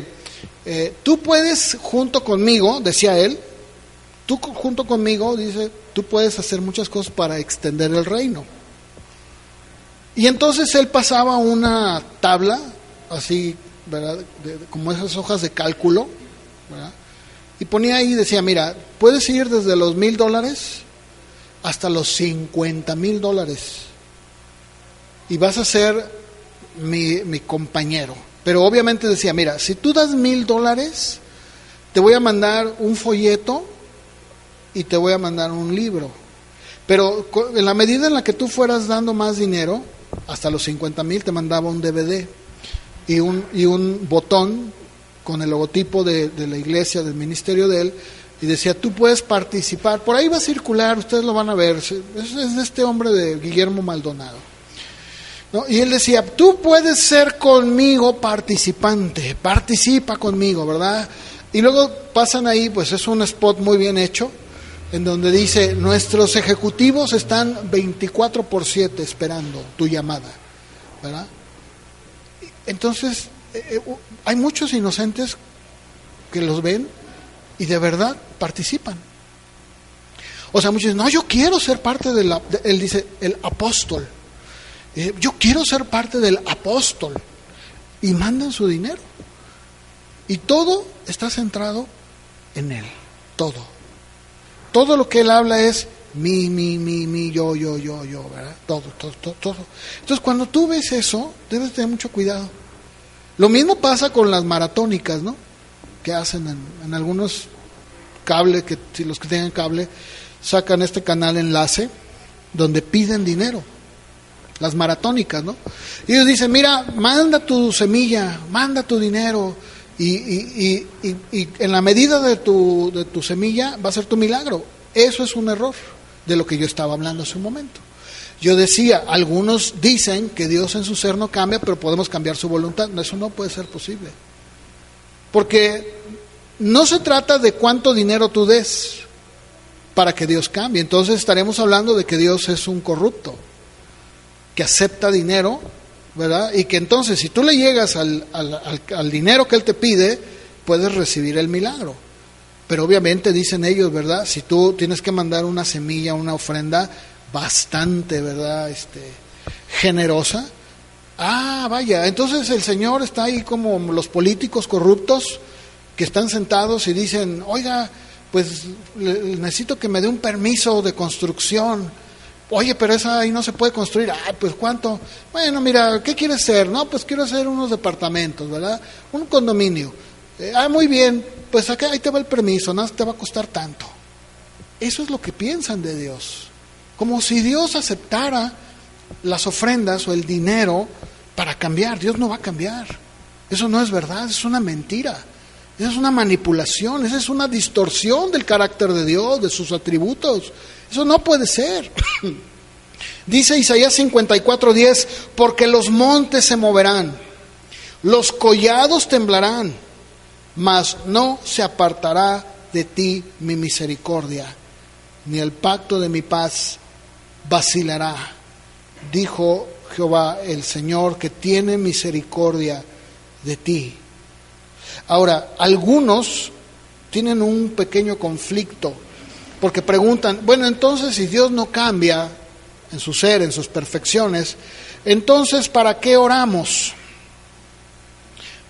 eh, tú puedes junto conmigo, decía él, tú junto conmigo, dice, tú puedes hacer muchas cosas para extender el reino. Y entonces él pasaba una tabla, así, ¿verdad? como esas hojas de cálculo, ¿verdad? Y ponía ahí, decía, mira, puedes ir desde los mil dólares hasta los cincuenta mil dólares. Y vas a ser mi, mi compañero. Pero obviamente decía, mira, si tú das mil dólares, te voy a mandar un folleto y te voy a mandar un libro. Pero en la medida en la que tú fueras dando más dinero, hasta los 50 mil te mandaba un DVD y un, y un botón con el logotipo de, la iglesia, del ministerio de él, y decía, tú puedes participar. Por ahí va a circular, ustedes lo van a ver. Es, es este hombre de Guillermo Maldonado. Y él decía, tú puedes ser conmigo participante, participa conmigo, ¿verdad? Y luego pasan ahí, pues es un spot muy bien hecho, en donde dice, nuestros ejecutivos están 24 por 7 esperando tu llamada, ¿verdad? Entonces, eh, eh, hay muchos inocentes que los ven y de verdad participan. O sea, muchos dicen, no, yo quiero ser parte de la, él dice, el apóstol. Eh, yo quiero ser parte del apóstol. Y mandan su dinero. Y todo está centrado en él. Todo. Todo lo que él habla es mi, mi, mi, mi, yo, yo, yo, yo, ¿verdad? Todo, todo, todo, todo. Entonces, cuando tú ves eso, debes tener mucho cuidado. Lo mismo pasa con las maratónicas, ¿no? Que hacen en, algunos cables, que si los que tengan cable, sacan este canal enlace donde piden dinero. Las maratónicas, ¿no? Y ellos dicen, mira, manda tu semilla, manda tu dinero, y, y, y, y, en la medida de tu, de tu semilla va a ser tu milagro. Eso es un error de lo que yo estaba hablando hace un momento. Yo decía, algunos dicen que Dios en su ser no cambia, pero podemos cambiar su voluntad. Eso no puede ser posible. Porque no se trata de cuánto dinero tú des para que Dios cambie. Entonces estaremos hablando de que Dios es un corrupto, que acepta dinero, ¿verdad? Y que entonces si tú le llegas al, al, al, dinero que Él te pide, puedes recibir el milagro. Pero obviamente dicen ellos, ¿verdad? Si tú tienes que mandar una semilla, una ofrenda bastante, ¿verdad? Este, generosa. Ah, vaya, entonces el Señor está ahí como los políticos corruptos que están sentados y dicen, oiga, pues necesito que me dé un permiso de construcción. Oye, pero esa ahí no se puede construir. Ah, pues cuánto. Bueno, mira, ¿qué quieres hacer? No, pues quiero hacer unos departamentos, ¿verdad? Un condominio. Eh, ah, muy bien, pues acá ahí te va el permiso, nada te va a costar tanto. Eso es lo que piensan de Dios. Como si Dios aceptara las ofrendas o el dinero para cambiar. Dios no va a cambiar. Eso no es verdad, es una mentira. Esa es una manipulación, esa es una distorsión del carácter de Dios, de sus atributos. Eso no puede ser. Dice Isaías 54:10, porque los montes se moverán, los collados temblarán, mas no se apartará de ti mi misericordia, ni el pacto de mi paz vacilará. Dijo Jehová el Señor que tiene misericordia de ti. Ahora, algunos tienen un pequeño conflicto, porque preguntan, bueno, entonces si Dios no cambia en su ser, en sus perfecciones, entonces ¿para qué oramos?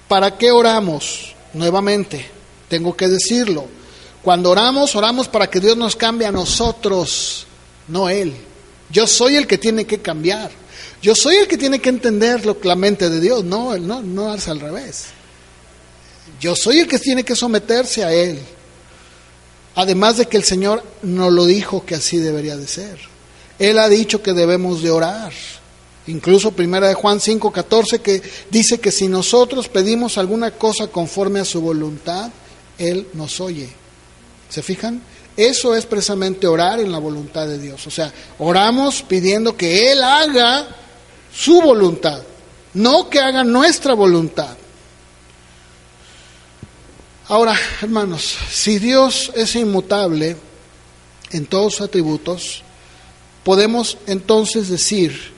¿Para qué oramos? Nuevamente, tengo que decirlo. Cuando oramos, oramos para que Dios nos cambie a nosotros, no Él. Yo soy el que tiene que cambiar. Yo soy el que tiene que entender lo, la mente de Dios, no, no, no es al revés. Yo soy el que tiene que someterse a Él. Además de que el Señor nos lo dijo que así debería de ser. Él ha dicho que debemos de orar. Incluso primera de Juan 5:14 que dice que si nosotros pedimos alguna cosa conforme a su voluntad, él nos oye. ¿Se fijan? Eso es precisamente orar en la voluntad de Dios. O sea, oramos pidiendo que él haga su voluntad, no que haga nuestra voluntad. Ahora, hermanos, si Dios es inmutable en todos sus atributos, podemos entonces decir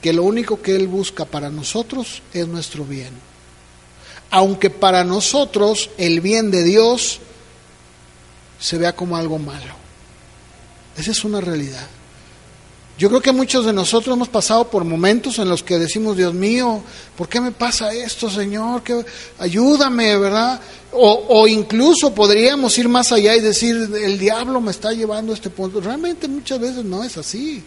que lo único que Él busca para nosotros es nuestro bien. Aunque para nosotros el bien de Dios se vea como algo malo. Esa es una realidad. Yo creo que muchos de nosotros hemos pasado por momentos en los que decimos, Dios mío, ¿por qué me pasa esto, Señor? Ayúdame, ¿verdad? O, o, incluso podríamos ir más allá y decir, el diablo me está llevando a este punto. Realmente muchas veces no es así.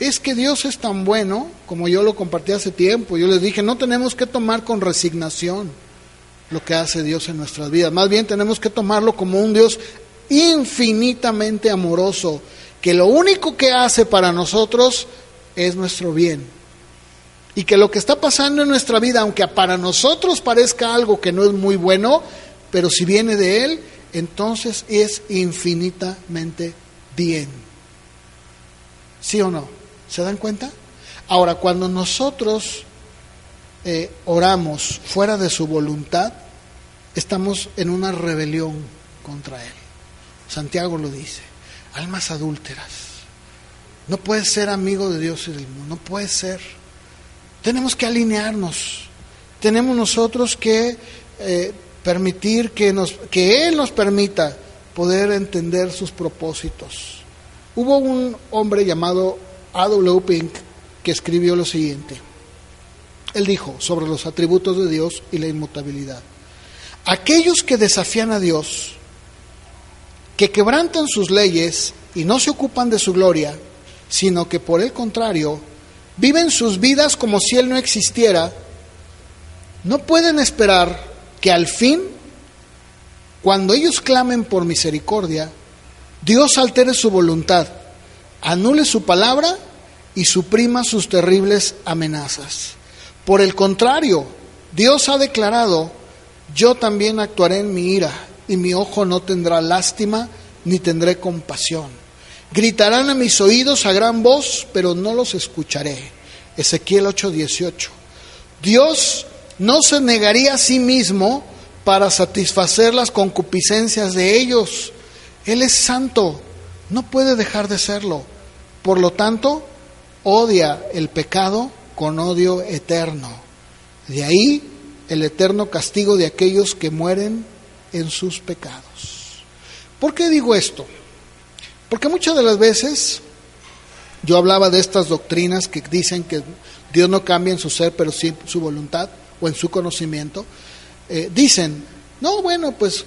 Es que Dios es tan bueno, como yo lo compartí hace tiempo. Yo les dije, no tenemos que tomar con resignación lo que hace Dios en nuestras vidas. Más bien tenemos que tomarlo como un Dios infinitamente amoroso que lo único que hace para nosotros es nuestro bien. Y que lo que está pasando en nuestra vida, aunque para nosotros parezca algo que no es muy bueno, pero si viene de Él, entonces es infinitamente bien. ¿Sí o no? ¿Se dan cuenta? Ahora, cuando nosotros eh, oramos fuera de su voluntad, estamos en una rebelión contra Él. Santiago lo dice almas adúlteras. No puedes ser amigo de Dios y del mundo, no puede ser. Tenemos que alinearnos, tenemos nosotros que eh, permitir que, nos, que Él nos permita poder entender sus propósitos. Hubo un hombre llamado A.W. Pink que escribió lo siguiente. Él dijo sobre los atributos de Dios y la inmutabilidad. Aquellos que desafían a Dios, que quebrantan sus leyes y no se ocupan de su gloria, sino que por el contrario viven sus vidas como si Él no existiera, no pueden esperar que al fin, cuando ellos clamen por misericordia, Dios altere su voluntad, anule su palabra y suprima sus terribles amenazas. Por el contrario, Dios ha declarado, yo también actuaré en mi ira y mi ojo no tendrá lástima ni tendré compasión. Gritarán a mis oídos a gran voz, pero no los escucharé. Ezequiel 8:18. Dios no se negaría a sí mismo para satisfacer las concupiscencias de ellos. Él es santo, no puede dejar de serlo. Por lo tanto, odia el pecado con odio eterno. De ahí el eterno castigo de aquellos que mueren en sus pecados. ¿Por qué digo esto? Porque muchas de las veces yo hablaba de estas doctrinas que dicen que Dios no cambia en su ser, pero sí su voluntad o en su conocimiento. Eh, dicen, no, bueno, pues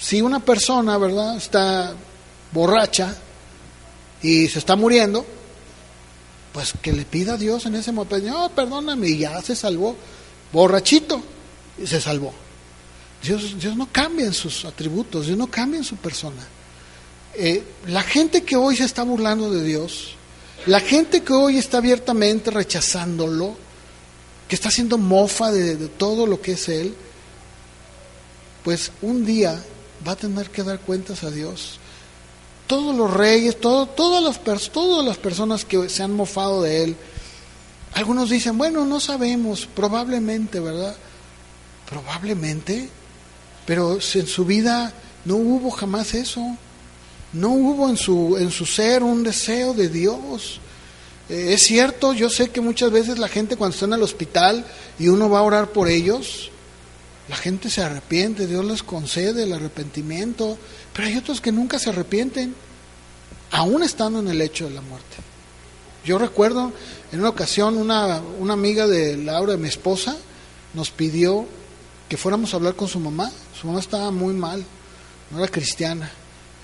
si una persona, ¿verdad?, está borracha y se está muriendo, pues que le pida a Dios en ese momento, perdóname, y ya se salvó, borrachito, y se salvó. Dios, Dios no cambia en sus atributos, Dios no cambia en su persona. Eh, la gente que hoy se está burlando de Dios, la gente que hoy está abiertamente rechazándolo, que está haciendo mofa de, todo lo que es Él, pues un día va a tener que dar cuentas a Dios. Todos los reyes, todas las personas que se han mofado de Él, algunos dicen, bueno, no sabemos, probablemente, ¿verdad? Probablemente, pero en su vida no hubo jamás eso. No hubo en su, en su ser un deseo de Dios. Eh, es cierto, yo sé que muchas veces la gente cuando está en el hospital y uno va a orar por ellos, la gente se arrepiente, Dios les concede el arrepentimiento, pero hay otros que nunca se arrepienten, aún estando en el hecho de la muerte. Yo recuerdo en una ocasión una, una amiga de Laura, de mi esposa, nos pidió que fuéramos a hablar con su mamá. Su mamá estaba muy mal, no era cristiana.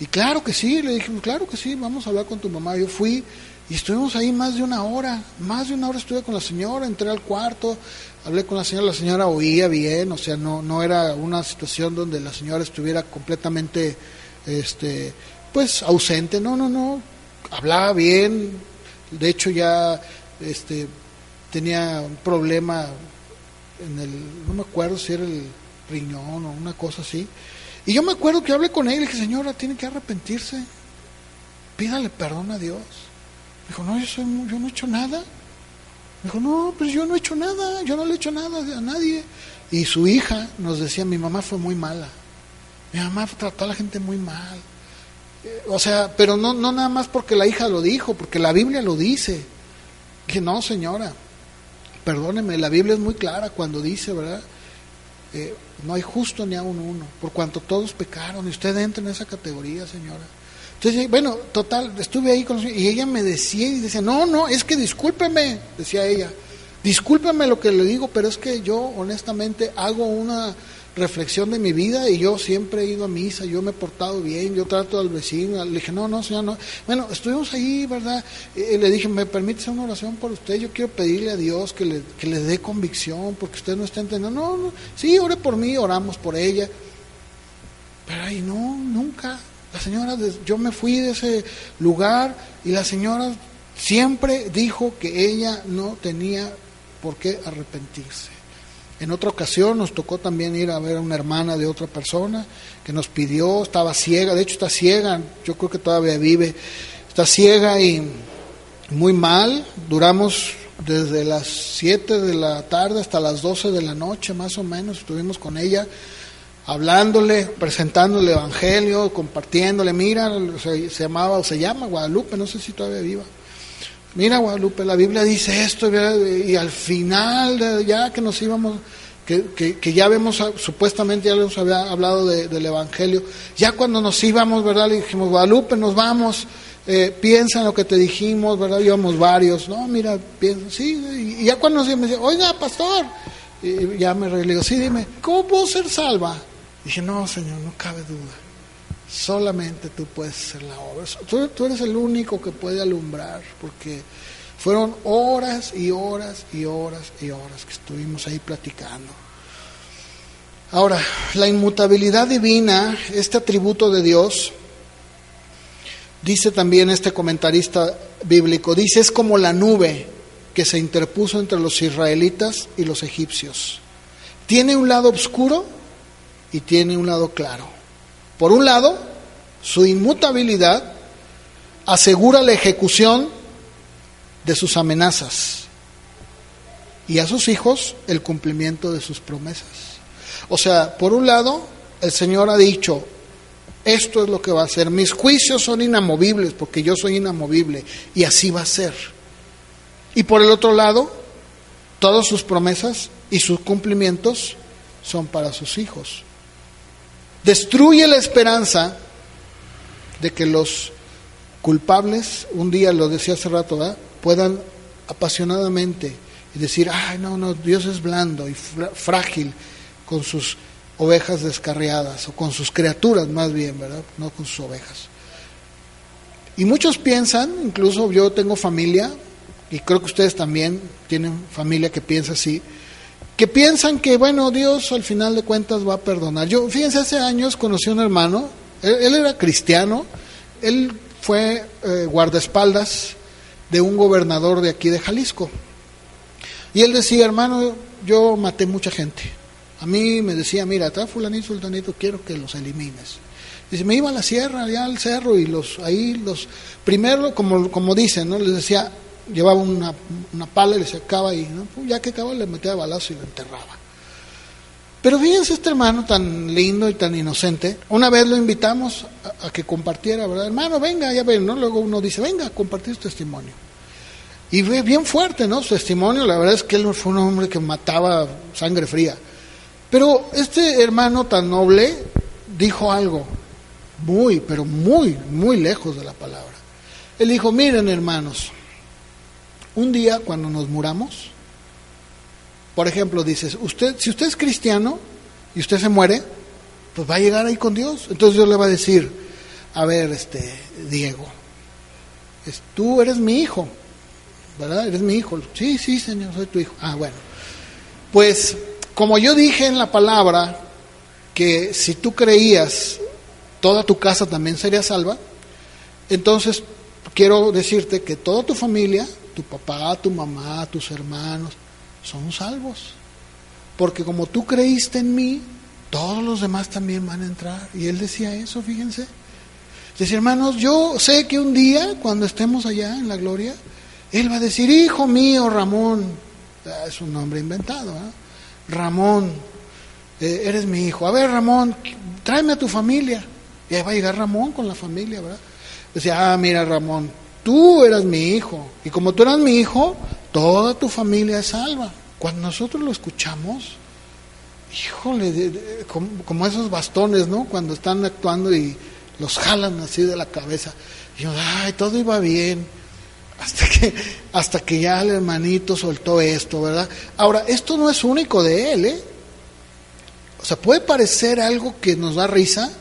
Y claro que sí, le dije, claro que sí, vamos a hablar con tu mamá. Yo fui y estuvimos ahí más de una hora, más de una hora estuve con la señora, entré al cuarto, hablé con la señora, la señora oía bien, o sea, no, no era una situación donde la señora estuviera completamente, este, pues ausente, no, no, no, hablaba bien, de hecho ya, este, tenía un problema en el, no me acuerdo si era el riñón o una cosa así, y yo me acuerdo que hablé con él y dije, señora, tiene que arrepentirse. Pídale perdón a Dios. Dijo, no, yo, soy, yo no he hecho nada. Dijo, no, pues yo no he hecho nada, yo no le he hecho nada a nadie. Y su hija nos decía, mi mamá fue muy mala. Mi mamá trató a la gente muy mal. Eh, o sea, pero no, no nada más porque la hija lo dijo, porque la Biblia lo dice. Que no, señora, perdóneme, la Biblia es muy clara cuando dice, ¿verdad? Eh, no hay justo ni a uno, por cuanto todos pecaron, y usted entra en esa categoría, señora. Entonces, bueno, total, estuve ahí con y ella me decía y decía, no, no, es que discúlpeme, decía ella, discúlpeme lo que le digo, pero es que yo honestamente hago una reflexión de mi vida y yo siempre he ido a misa, yo me he portado bien, yo trato al vecino, le dije, no, no, señor, no. Bueno, estuvimos ahí, ¿verdad? Le dije, ¿me permite hacer una oración por usted? Yo quiero pedirle a Dios que le, que le dé convicción porque usted no está entendiendo. No, no, sí, ore por mí, oramos por ella. Pero ahí no, nunca. La señora, yo me fui de ese lugar y la señora siempre dijo que ella no tenía por qué arrepentirse. En otra ocasión nos tocó también ir a ver a una hermana de otra persona que nos pidió, estaba ciega, de hecho está ciega, yo creo que todavía vive, está ciega y muy mal, duramos desde las 7 de la tarde hasta las 12 de la noche más o menos, estuvimos con ella hablándole, presentándole el evangelio, compartiéndole, mira, se, se llamaba o se llama Guadalupe, no sé si todavía viva mira Guadalupe, la Biblia dice esto, y al final, ya que nos íbamos, que, que, ya vemos, supuestamente ya les había hablado del Evangelio, ya cuando nos íbamos, ¿verdad? Le dijimos, Guadalupe, nos vamos, eh, piensa en lo que te dijimos, ¿verdad? Íbamos varios, no, mira, piensa, sí, y ya cuando nos íbamos, oiga, pastor, y ya me le digo, sí, dime, ¿cómo puedo ser salva? dije, no, Señor, no cabe duda. Solamente tú puedes hacer la obra. Tú, eres el único que puede alumbrar, porque fueron horas y horas y horas y horas que estuvimos ahí platicando. Ahora, la inmutabilidad divina, este atributo de Dios, dice también este comentarista bíblico, dice, es como la nube que se interpuso entre los israelitas y los egipcios. Tiene un lado oscuro y tiene un lado claro. Por un lado, su inmutabilidad asegura la ejecución de sus amenazas y a sus hijos el cumplimiento de sus promesas. O sea, por un lado, el Señor ha dicho, esto es lo que va a ser, mis juicios son inamovibles porque yo soy inamovible y así va a ser. Y por el otro lado, todas sus promesas y sus cumplimientos son para sus hijos. Destruye la esperanza de que los culpables, un día lo decía hace rato, puedan apasionadamente decir, ay, no, no, Dios es blando y frágil con sus ovejas descarriadas, o con sus criaturas más bien, ¿verdad? No con sus ovejas. Y muchos piensan, incluso yo tengo familia, y creo que ustedes también tienen familia que piensa así, que piensan que, bueno, Dios al final de cuentas va a perdonar. Yo, fíjense, hace años conocí a un hermano, él, era cristiano, él fue eh, guardaespaldas de un gobernador de aquí de Jalisco. Y él decía, hermano, yo maté mucha gente. A mí me decía, mira, está fulanito, sultanito, quiero que los elimines. Dice, me iba a la sierra, allá al cerro, y los ahí los primero, como, como dicen, ¿no? Les decía, llevaba una, una pala y le sacaba y ¿no? Pues ya que acababa le metía balazo y lo enterraba. Pero fíjense este hermano tan lindo y tan inocente, una vez lo invitamos a, que compartiera, ¿verdad? Hermano, venga, ya ven, ¿no? Luego uno dice, venga compartir su testimonio. Y ve bien fuerte, ¿no? Su testimonio, la verdad es que él fue un hombre que mataba sangre fría. Pero este hermano tan noble dijo algo muy, pero muy, muy lejos de la palabra. Él dijo, miren hermanos, un día cuando nos muramos, por ejemplo, dices, usted, si usted es cristiano y usted se muere, pues va a llegar ahí con Dios. Entonces Dios le va a decir, a ver, este, Diego, tú eres mi hijo, ¿verdad? Eres mi hijo. Sí, sí, Señor, soy tu hijo. Ah, bueno. Pues, como yo dije en la palabra, que si tú creías, toda tu casa también sería salva, entonces quiero decirte que toda tu familia tu papá, tu mamá, tus hermanos, son salvos. Porque como tú creíste en mí, todos los demás también van a entrar. Y él decía eso, fíjense. Decía, hermanos, yo sé que un día, cuando estemos allá en la gloria, él va a decir, hijo mío, Ramón, ah, es un nombre inventado, ¿eh? Ramón, eh, eres mi hijo. A ver, Ramón, tráeme a tu familia. Y ahí va a llegar Ramón con la familia, ¿verdad? Decía, ah, mira, Ramón, tú eras mi hijo. Y como tú eras mi hijo, toda tu familia es salva. Cuando nosotros lo escuchamos, híjole, como, esos bastones, ¿no? Cuando están actuando y los jalan así de la cabeza. Y yo, ay, todo iba bien. Hasta que, hasta que ya el hermanito soltó esto, ¿verdad? Ahora, esto no es único de él, ¿eh? O sea, puede parecer algo que nos da risa,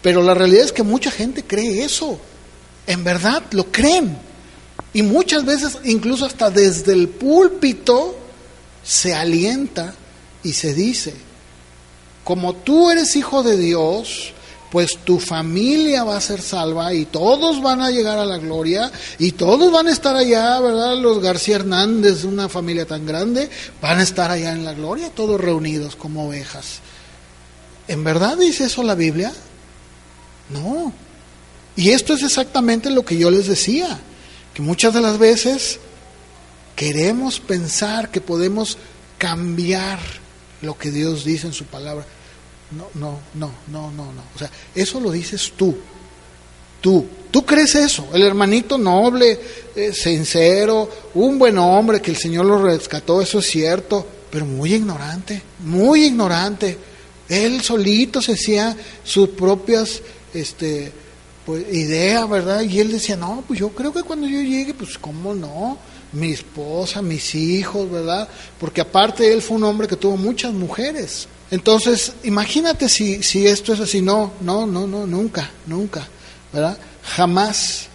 pero la realidad es que mucha gente cree eso en verdad lo creen. Y muchas veces, incluso hasta desde el púlpito, se alienta y se dice, como tú eres hijo de Dios, pues tu familia va a ser salva y todos van a llegar a la gloria y todos van a estar allá, ¿verdad? Los García Hernández, una familia tan grande, van a estar allá en la gloria, todos reunidos como ovejas. ¿En verdad dice eso la Biblia? No. Y esto es exactamente lo que yo les decía, que muchas de las veces queremos pensar que podemos cambiar lo que Dios dice en su palabra. No, no, no, no, no, no. O sea, eso lo dices tú, tú, ¿Tú crees eso? El hermanito noble, eh, sincero, un buen hombre que el Señor lo rescató, eso es cierto, pero muy ignorante, muy ignorante. Él solito se hacía sus propias este, pues, ideas, ¿verdad? Y él decía, no, pues yo creo que cuando yo llegue, pues cómo no, mi esposa, mis hijos, ¿verdad? Porque aparte él fue un hombre que tuvo muchas mujeres. Entonces, imagínate si, si esto es así, no, no, no, no, nunca, nunca, ¿verdad? Jamás.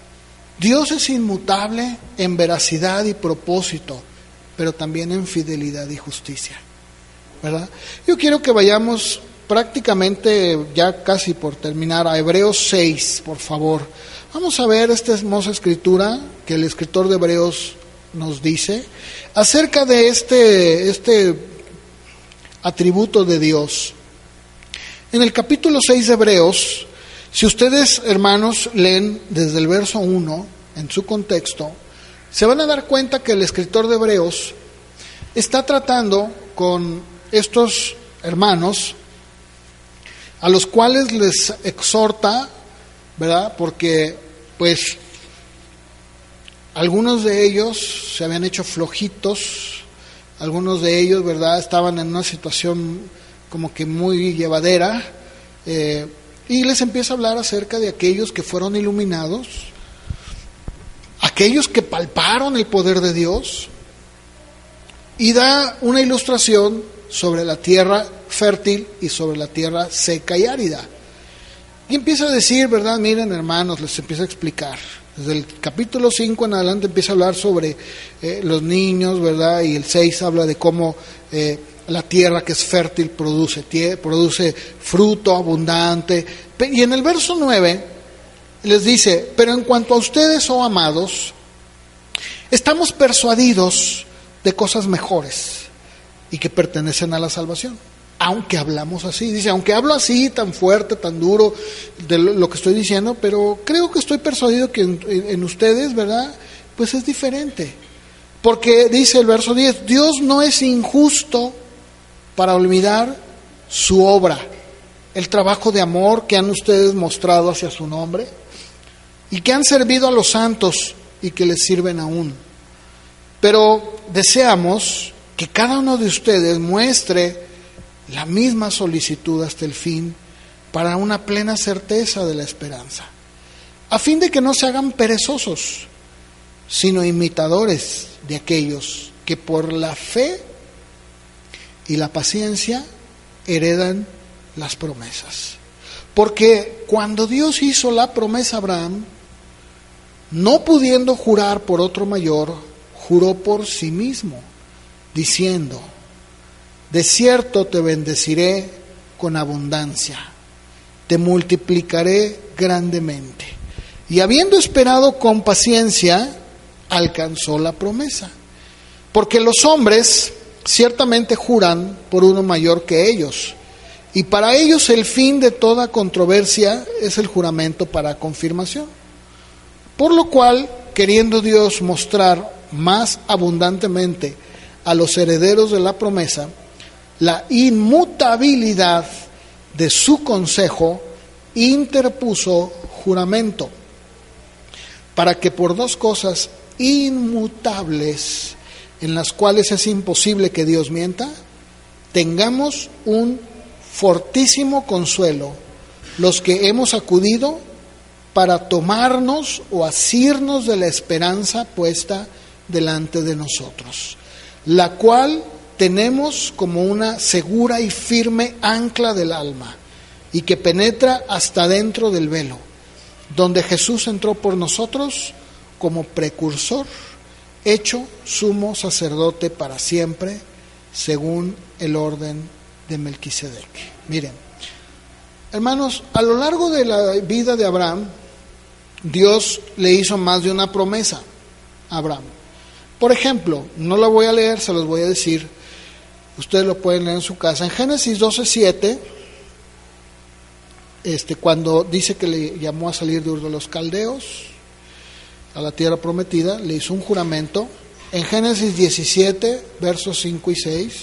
Dios es inmutable en veracidad y propósito, pero también en fidelidad y justicia. ¿verdad? Yo quiero que vayamos prácticamente ya casi por terminar a Hebreos 6, por favor. Vamos a ver esta hermosa escritura que el escritor de Hebreos nos dice acerca de este, este atributo de Dios. En el capítulo 6 de Hebreos, si ustedes, hermanos, leen desde el verso 1, en su contexto, se van a dar cuenta que el escritor de Hebreos está tratando con estos hermanos a los cuales les exhorta, ¿verdad? Porque pues algunos de ellos se habían hecho flojitos, algunos de ellos, ¿verdad? Estaban en una situación como que muy llevadera. Eh, y les empieza a hablar acerca de aquellos que fueron iluminados, aquellos que palparon el poder de Dios, y da una ilustración sobre la tierra fértil y sobre la tierra seca y árida. Y empieza a decir, ¿verdad? Miren hermanos, les empieza a explicar. Desde el capítulo 5 en adelante empieza a hablar sobre eh, los niños, ¿verdad? Y el 6 habla de cómo eh, la tierra que es fértil produce, produce fruto abundante. Y en el verso 9 les dice, pero en cuanto a ustedes, oh amados, estamos persuadidos de cosas mejores y que pertenecen a la salvación. Aunque hablamos así, dice, aunque hablo así, tan fuerte, tan duro, de lo, que estoy diciendo, pero creo que estoy persuadido que en, ustedes, ¿verdad? Pues es diferente. Porque dice el verso 10, Dios no es injusto para olvidar su obra, el trabajo de amor que han ustedes mostrado hacia su nombre y que han servido a los santos y que les sirven aún. Pero deseamos que cada uno de ustedes muestre la misma solicitud hasta el fin para una plena certeza de la esperanza, a fin de que no se hagan perezosos, sino imitadores de aquellos que por la fe y la paciencia heredan las promesas. Porque cuando Dios hizo la promesa a Abraham, no pudiendo jurar por otro mayor, juró por sí mismo, diciendo, de cierto te bendeciré con abundancia, te multiplicaré grandemente. Y habiendo esperado con paciencia, alcanzó la promesa. Porque los hombres ciertamente juran por uno mayor que ellos. Y para ellos el fin de toda controversia es el juramento para confirmación. Por lo cual, queriendo Dios mostrar más abundantemente a los herederos de la promesa la inmutabilidad de su consejo, interpuso juramento, para que por dos cosas inmutables, en las cuales es imposible que Dios mienta, tengamos un fortísimo consuelo los que hemos acudido para tomarnos o asirnos de la esperanza puesta delante de nosotros, la cual tenemos como una segura y firme ancla del alma y que penetra hasta dentro del velo, donde Jesús entró por nosotros como precursor hecho sumo sacerdote para siempre, según el orden de Melquisedec. Miren, hermanos, a lo largo de la vida de Abraham, Dios le hizo más de una promesa a Abraham. Por ejemplo, no la voy a leer, se los voy a decir, ustedes lo pueden leer en su casa. En Génesis 12:7, este, cuando dice que le llamó a salir de Ur de los Caldeos, a la tierra prometida, le hizo un juramento. En Génesis 17, versos 5 y 6,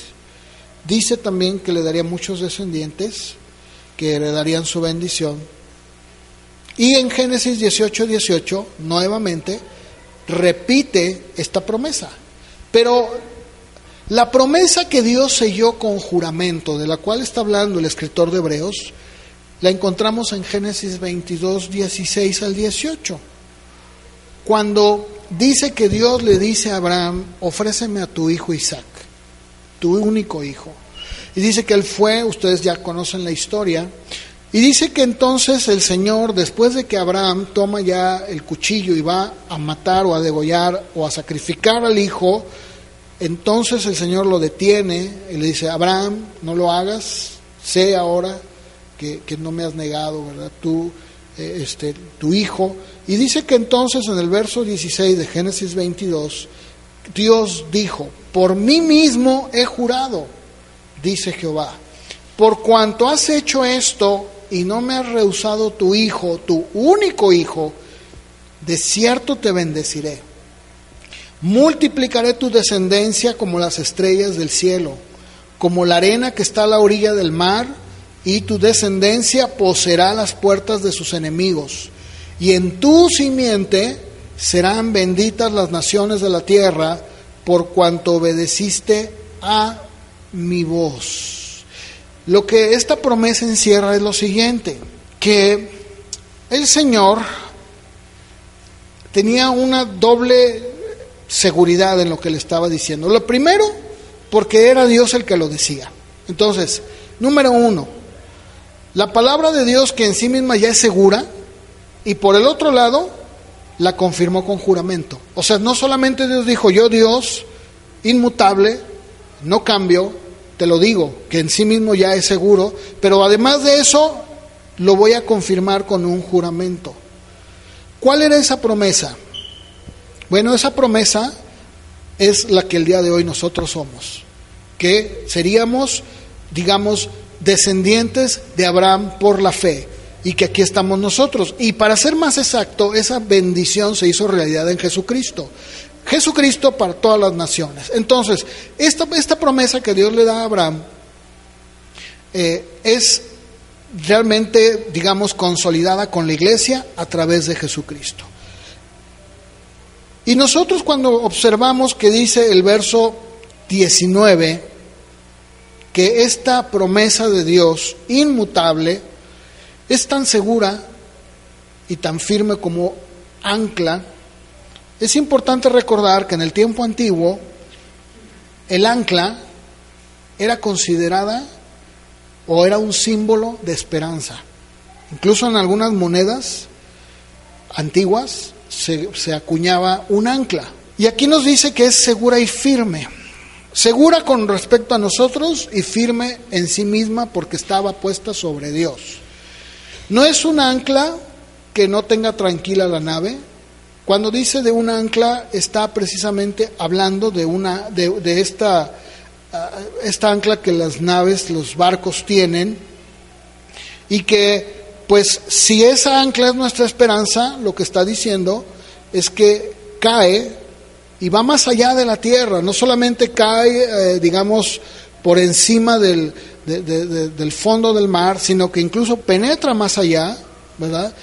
dice también que le daría muchos descendientes que heredarían su bendición. Y en Génesis 18, 18, nuevamente, repite esta promesa. Pero la promesa que Dios selló con juramento, de la cual está hablando el escritor de Hebreos, la encontramos en Génesis 22, 16 al 18. Cuando dice que Dios le dice a Abraham, ofréceme a tu hijo Isaac, tu único hijo. Y dice que él fue, ustedes ya conocen la historia, y dice que entonces el Señor, después de que Abraham toma ya el cuchillo y va a matar o a degollar o a sacrificar al hijo, entonces el Señor lo detiene y le dice, Abraham, no lo hagas, sé ahora que, no me has negado, ¿verdad? Tú, eh, este, tu hijo. Y dice que entonces en el verso 16 de Génesis 22, Dios dijo, por mí mismo he jurado, dice Jehová, por cuanto has hecho esto y no me has rehusado tu hijo, tu único hijo, de cierto te bendeciré. Multiplicaré tu descendencia como las estrellas del cielo, como la arena que está a la orilla del mar, y tu descendencia poseerá las puertas de sus enemigos. Y en tu simiente serán benditas las naciones de la tierra, por cuanto obedeciste a mi voz. Lo que esta promesa encierra es lo siguiente, que el Señor tenía una doble seguridad en lo que le estaba diciendo. Lo primero, porque era Dios el que lo decía. Entonces, número uno, la palabra de Dios que en sí misma ya es segura, y por el otro lado, la confirmó con juramento. O sea, no solamente Dios dijo, yo Dios, inmutable, no cambio, te lo digo, que en sí mismo ya es seguro, pero además de eso, lo voy a confirmar con un juramento. ¿Cuál era esa promesa? Bueno, esa promesa es la que el día de hoy nosotros somos, que seríamos, digamos, descendientes de Abraham por la fe y que aquí estamos nosotros. Y para ser más exacto, esa bendición se hizo realidad en Jesucristo. Jesucristo para todas las naciones. Entonces, esta, esta promesa que Dios le da a Abraham eh, es realmente, digamos, consolidada con la iglesia a través de Jesucristo. Y nosotros cuando observamos que dice el verso 19, que esta promesa de Dios inmutable es tan segura y tan firme como ancla es importante recordar que en el tiempo antiguo el ancla era considerada o era un símbolo de esperanza. Incluso en algunas monedas antiguas se, acuñaba un ancla. Y aquí nos dice que es segura y firme. Segura con respecto a nosotros y firme en sí misma porque estaba puesta sobre Dios. No es un ancla que no tenga tranquila la nave, cuando dice de un ancla, está precisamente hablando de, una, de, esta, ah, esta ancla que las naves, los barcos tienen, y que, pues, si esa ancla es nuestra esperanza, lo que está diciendo es que cae y va más allá de la tierra, no solamente cae, eh, digamos, por encima del, del fondo del mar, sino que incluso penetra más allá, ¿verdad?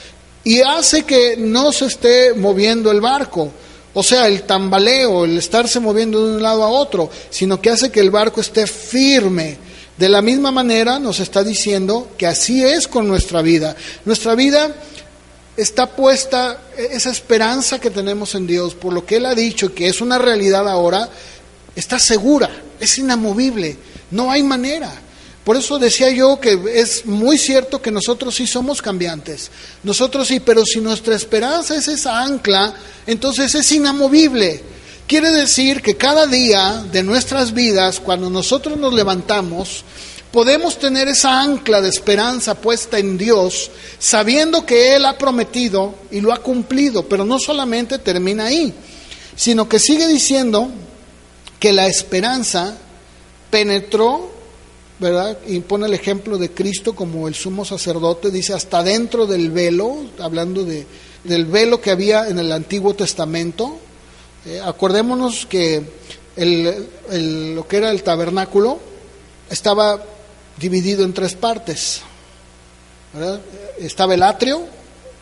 Y hace que no se esté moviendo el barco. O sea, el tambaleo, el estarse moviendo de un lado a otro, sino que hace que el barco esté firme. De la misma manera nos está diciendo que así es con nuestra vida. Nuestra vida está puesta, esa esperanza que tenemos en Dios, por lo que Él ha dicho, que es una realidad ahora, está segura, es inamovible, no hay manera. Por eso decía yo que es muy cierto que nosotros sí somos cambiantes. Nosotros sí, pero si nuestra esperanza es esa ancla, entonces es inamovible. Quiere decir que cada día de nuestras vidas, cuando nosotros nos levantamos, podemos tener esa ancla de esperanza puesta en Dios, sabiendo que Él ha prometido y lo ha cumplido, pero no solamente termina ahí, sino que sigue diciendo que la esperanza penetró ¿verdad? Y pone el ejemplo de Cristo como el sumo sacerdote, dice hasta dentro del velo, hablando de, del velo que había en el Antiguo Testamento. Eh, acordémonos que el, lo que era el tabernáculo estaba dividido en tres partes. Estaba el atrio,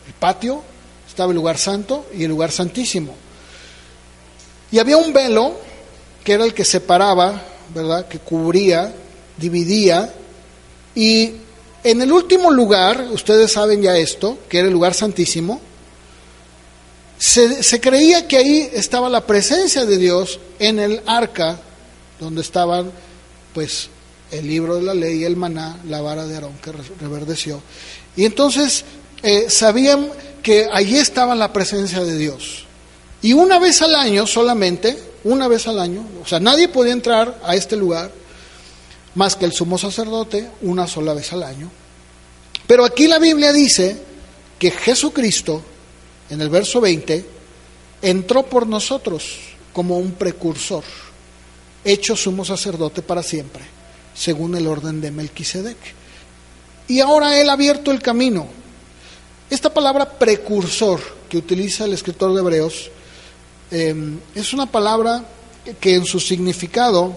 el patio, estaba el lugar santo y el lugar santísimo. Y había un velo que era el que separaba, ¿verdad? Que cubría, dividía. Y en el último lugar, ustedes saben ya esto, que era el lugar santísimo, se, se, creía que ahí estaba la presencia de Dios en el arca, donde estaban, pues, el libro de la ley, el maná, la vara de Aarón que reverdeció. Y entonces eh, sabían que allí estaba la presencia de Dios. Y una vez al año solamente, una vez al año, o sea, nadie podía entrar a este lugar más que el sumo sacerdote una sola vez al año. Pero aquí la Biblia dice que Jesucristo, en el verso 20, entró por nosotros como un precursor, hecho sumo sacerdote para siempre, según el orden de Melquisedec. Y ahora Él ha abierto el camino. Esta palabra precursor que utiliza el escritor de Hebreos Em, es una palabra que en su significado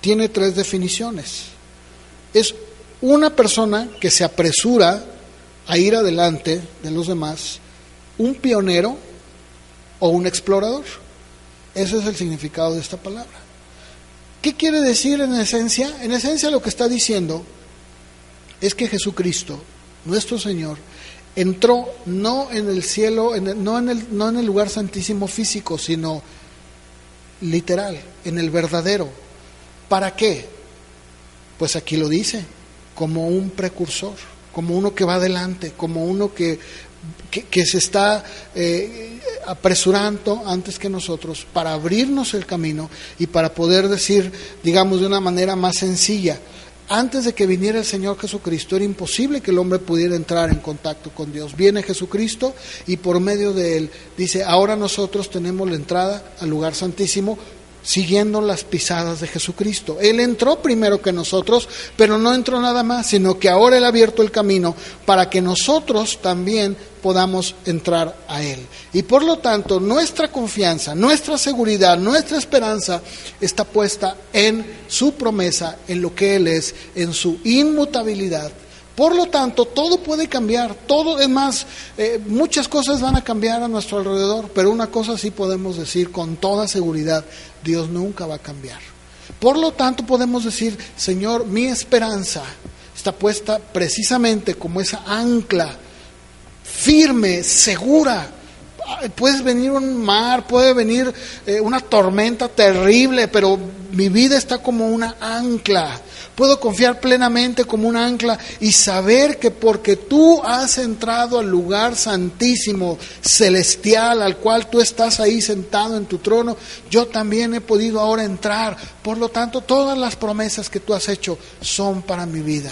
tiene tres definiciones. Es una persona que se apresura a ir adelante de los demás, un pionero o un explorador. Ese es el significado de esta palabra. ¿Qué quiere decir en esencia? En esencia lo que está diciendo es que Jesucristo, nuestro Señor, entró no en el cielo, no, en el, no en el lugar santísimo físico, sino literal, en el verdadero. ¿Para qué? Pues aquí lo dice, como un precursor, como uno que va adelante, como uno que, que, se está eh, apresurando antes que nosotros para abrirnos el camino y para poder decir, digamos, de una manera más sencilla, antes de que viniera el Señor Jesucristo era imposible que el hombre pudiera entrar en contacto con Dios. Viene Jesucristo y por medio de él dice, ahora nosotros tenemos la entrada al lugar santísimo siguiendo las pisadas de Jesucristo. Él entró primero que nosotros, pero no entró nada más, sino que ahora Él ha abierto el camino para que nosotros también podamos entrar a Él. Y por lo tanto, nuestra confianza, nuestra seguridad, nuestra esperanza está puesta en su promesa, en lo que Él es, en su inmutabilidad por lo tanto, todo puede cambiar, todo es más, eh, muchas cosas van a cambiar a nuestro alrededor, pero una cosa sí podemos decir con toda seguridad, Dios nunca va a cambiar. Por lo tanto, podemos decir, Señor, mi esperanza está puesta precisamente como esa ancla firme, segura. Puede venir un mar, puede venir eh, una tormenta terrible, pero mi vida está como una ancla Puedo confiar plenamente como un ancla y saber que porque tú has entrado al lugar santísimo, celestial, al cual tú estás ahí sentado en tu trono, yo también he podido ahora entrar. Por lo tanto, todas las promesas que tú has hecho son para mi vida.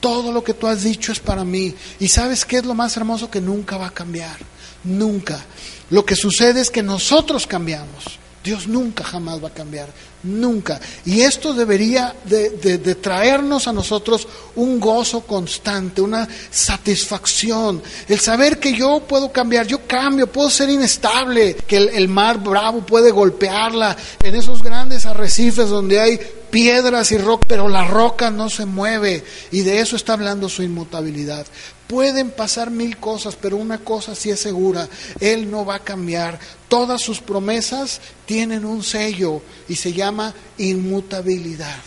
Todo lo que tú has dicho es para mí. Y sabes qué es lo más hermoso que nunca va a cambiar. Nunca. Lo que sucede es que nosotros cambiamos. Dios nunca jamás va a cambiar nunca. Y esto debería de, traernos a nosotros un gozo constante, una satisfacción, el saber que yo puedo cambiar, yo cambio, puedo ser inestable, que el, el mar bravo puede golpearla en esos grandes arrecifes donde hay piedras y roca, pero la roca no se mueve y de eso está hablando su inmutabilidad. Pueden pasar mil cosas, pero una cosa sí es segura, Él no va a cambiar. Todas sus promesas tienen un sello y se llama inmutabilidad.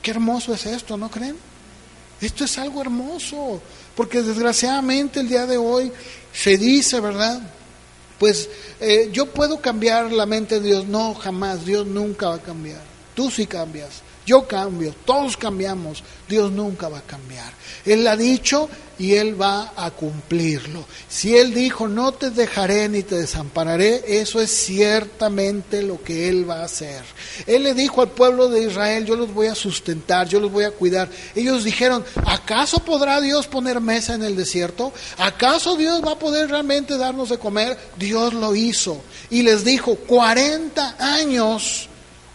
Qué hermoso es esto, ¿no creen? Esto es algo hermoso, porque desgraciadamente el día de hoy se dice, ¿verdad? Pues eh, yo puedo cambiar la mente de Dios. No, jamás, Dios nunca va a cambiar. Tú sí cambias. Yo cambio, todos cambiamos, Dios nunca va a cambiar. Él ha dicho y Él va a cumplirlo. Si Él dijo, no te dejaré ni te desampararé, eso es ciertamente lo que Él va a hacer. Él le dijo al pueblo de Israel, yo los voy a sustentar, yo los voy a cuidar. Ellos dijeron, ¿acaso podrá Dios poner mesa en el desierto? ¿Acaso Dios va a poder realmente darnos de comer? Dios lo hizo. Y les dijo, 40 años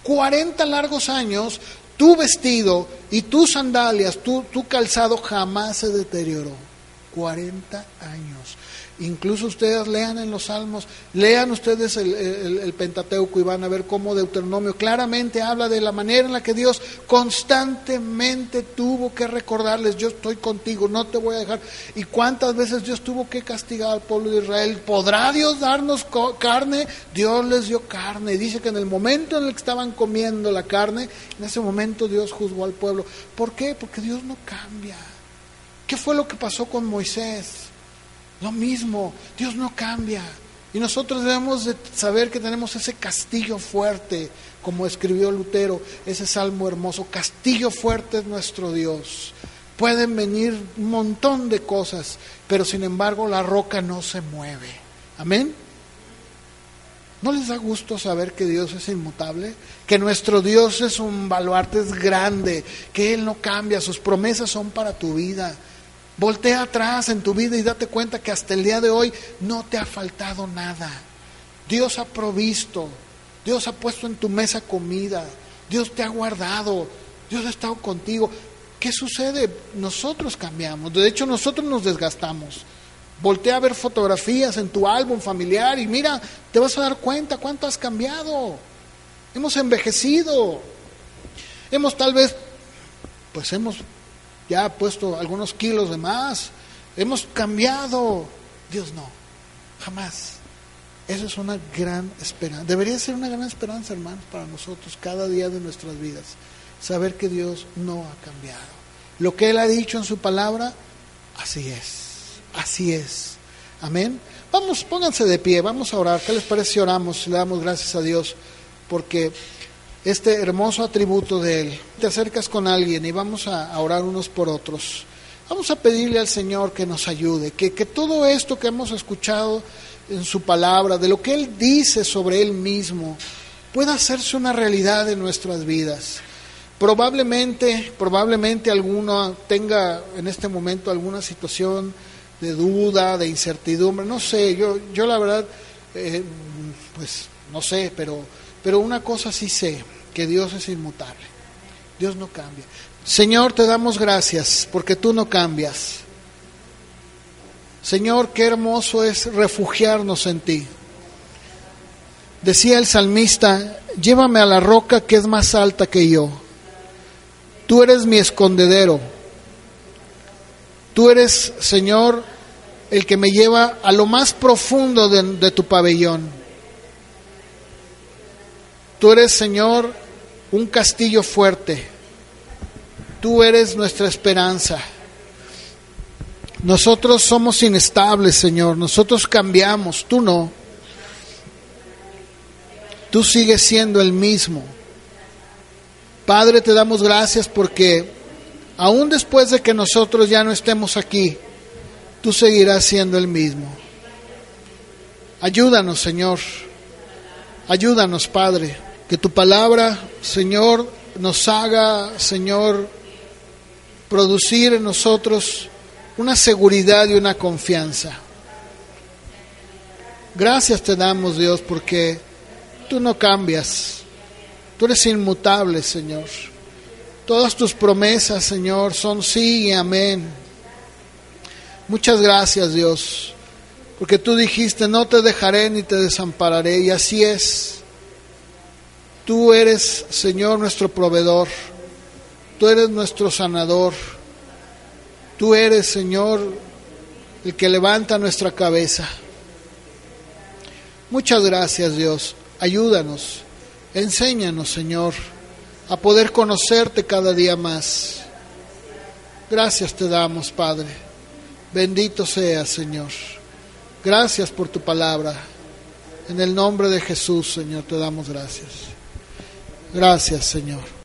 40 largos años tu vestido y tus sandalias, tu, tu calzado jamás se deterioró. 40 años. Incluso ustedes lean en los Salmos, lean ustedes el, Pentateuco y van a ver cómo Deuteronomio claramente habla de la manera en la que Dios constantemente tuvo que recordarles, yo estoy contigo, no te voy a dejar. Y cuántas veces Dios tuvo que castigar al pueblo de Israel. ¿Podrá Dios darnos carne? Dios les dio carne. Dice que en el momento en el que estaban comiendo la carne, en ese momento Dios juzgó al pueblo. ¿Por qué? Porque Dios no cambia. ¿Qué fue lo que pasó con Moisés? Lo mismo, Dios no cambia. Y nosotros debemos de saber que tenemos ese castillo fuerte, como escribió Lutero, ese salmo hermoso. Castillo fuerte es nuestro Dios. Pueden venir un montón de cosas, pero sin embargo la roca no se mueve. Amén. ¿No les da gusto saber que Dios es inmutable? Que nuestro Dios es un baluarte, grande, que Él no cambia, sus promesas son para tu vida. Voltea atrás en tu vida y date cuenta que hasta el día de hoy no te ha faltado nada. Dios ha provisto, Dios ha puesto en tu mesa comida, Dios te ha guardado, Dios ha estado contigo. ¿Qué sucede? Nosotros cambiamos, de hecho nosotros nos desgastamos. Voltea a ver fotografías en tu álbum familiar y mira, te vas a dar cuenta cuánto has cambiado. Hemos envejecido. Hemos tal vez, pues hemos ya ha puesto algunos kilos de más, hemos cambiado. Dios no, jamás. Eso es una gran esperanza. Debería ser una gran esperanza, hermanos, para nosotros cada día de nuestras vidas. Saber que Dios no ha cambiado. Lo que Él ha dicho en su palabra, así es. Así es. Amén. Vamos, pónganse de pie, vamos a orar. ¿Qué les parece si oramos? Le damos gracias a Dios porque este hermoso atributo de Él. Te acercas con alguien y vamos a orar unos por otros. Vamos a pedirle al Señor que nos ayude, que, que todo esto que hemos escuchado en su palabra, de lo que Él dice sobre Él mismo, pueda hacerse una realidad en nuestras vidas. Probablemente, probablemente alguno tenga en este momento alguna situación de duda, de incertidumbre, no sé, yo, yo la verdad, eh, pues no sé, pero, pero una cosa sí sé, que Dios es inmutable. Dios no cambia. Señor, te damos gracias porque tú no cambias. Señor, qué hermoso es refugiarnos en ti. Decía el salmista, llévame a la roca que es más alta que yo. Tú eres mi escondedero. Tú eres, Señor, el que me lleva a lo más profundo de, de tu pabellón. Tú eres, Señor, un castillo fuerte. Tú eres nuestra esperanza. Nosotros somos inestables, Señor. Nosotros cambiamos, tú no. Tú sigues siendo el mismo. Padre, te damos gracias porque aún después de que nosotros ya no estemos aquí, tú seguirás siendo el mismo. Ayúdanos, Señor. Ayúdanos, Padre. Que tu palabra, Señor, nos haga, Señor, producir en nosotros una seguridad y una confianza. Gracias te damos, Dios, porque tú no cambias. Tú eres inmutable, Señor. Todas tus promesas, Señor, son sí y amén. Muchas gracias, Dios, porque tú dijiste, no te dejaré ni te desampararé, y así es. Tú eres, Señor, nuestro proveedor. Tú eres nuestro sanador. Tú eres, Señor, el que levanta nuestra cabeza. Muchas gracias, Dios. Ayúdanos. Enséñanos, Señor, a poder conocerte cada día más. Gracias te damos, Padre. Bendito sea, Señor. Gracias por tu palabra. En el nombre de Jesús, Señor, te damos gracias. Gracias, Señor.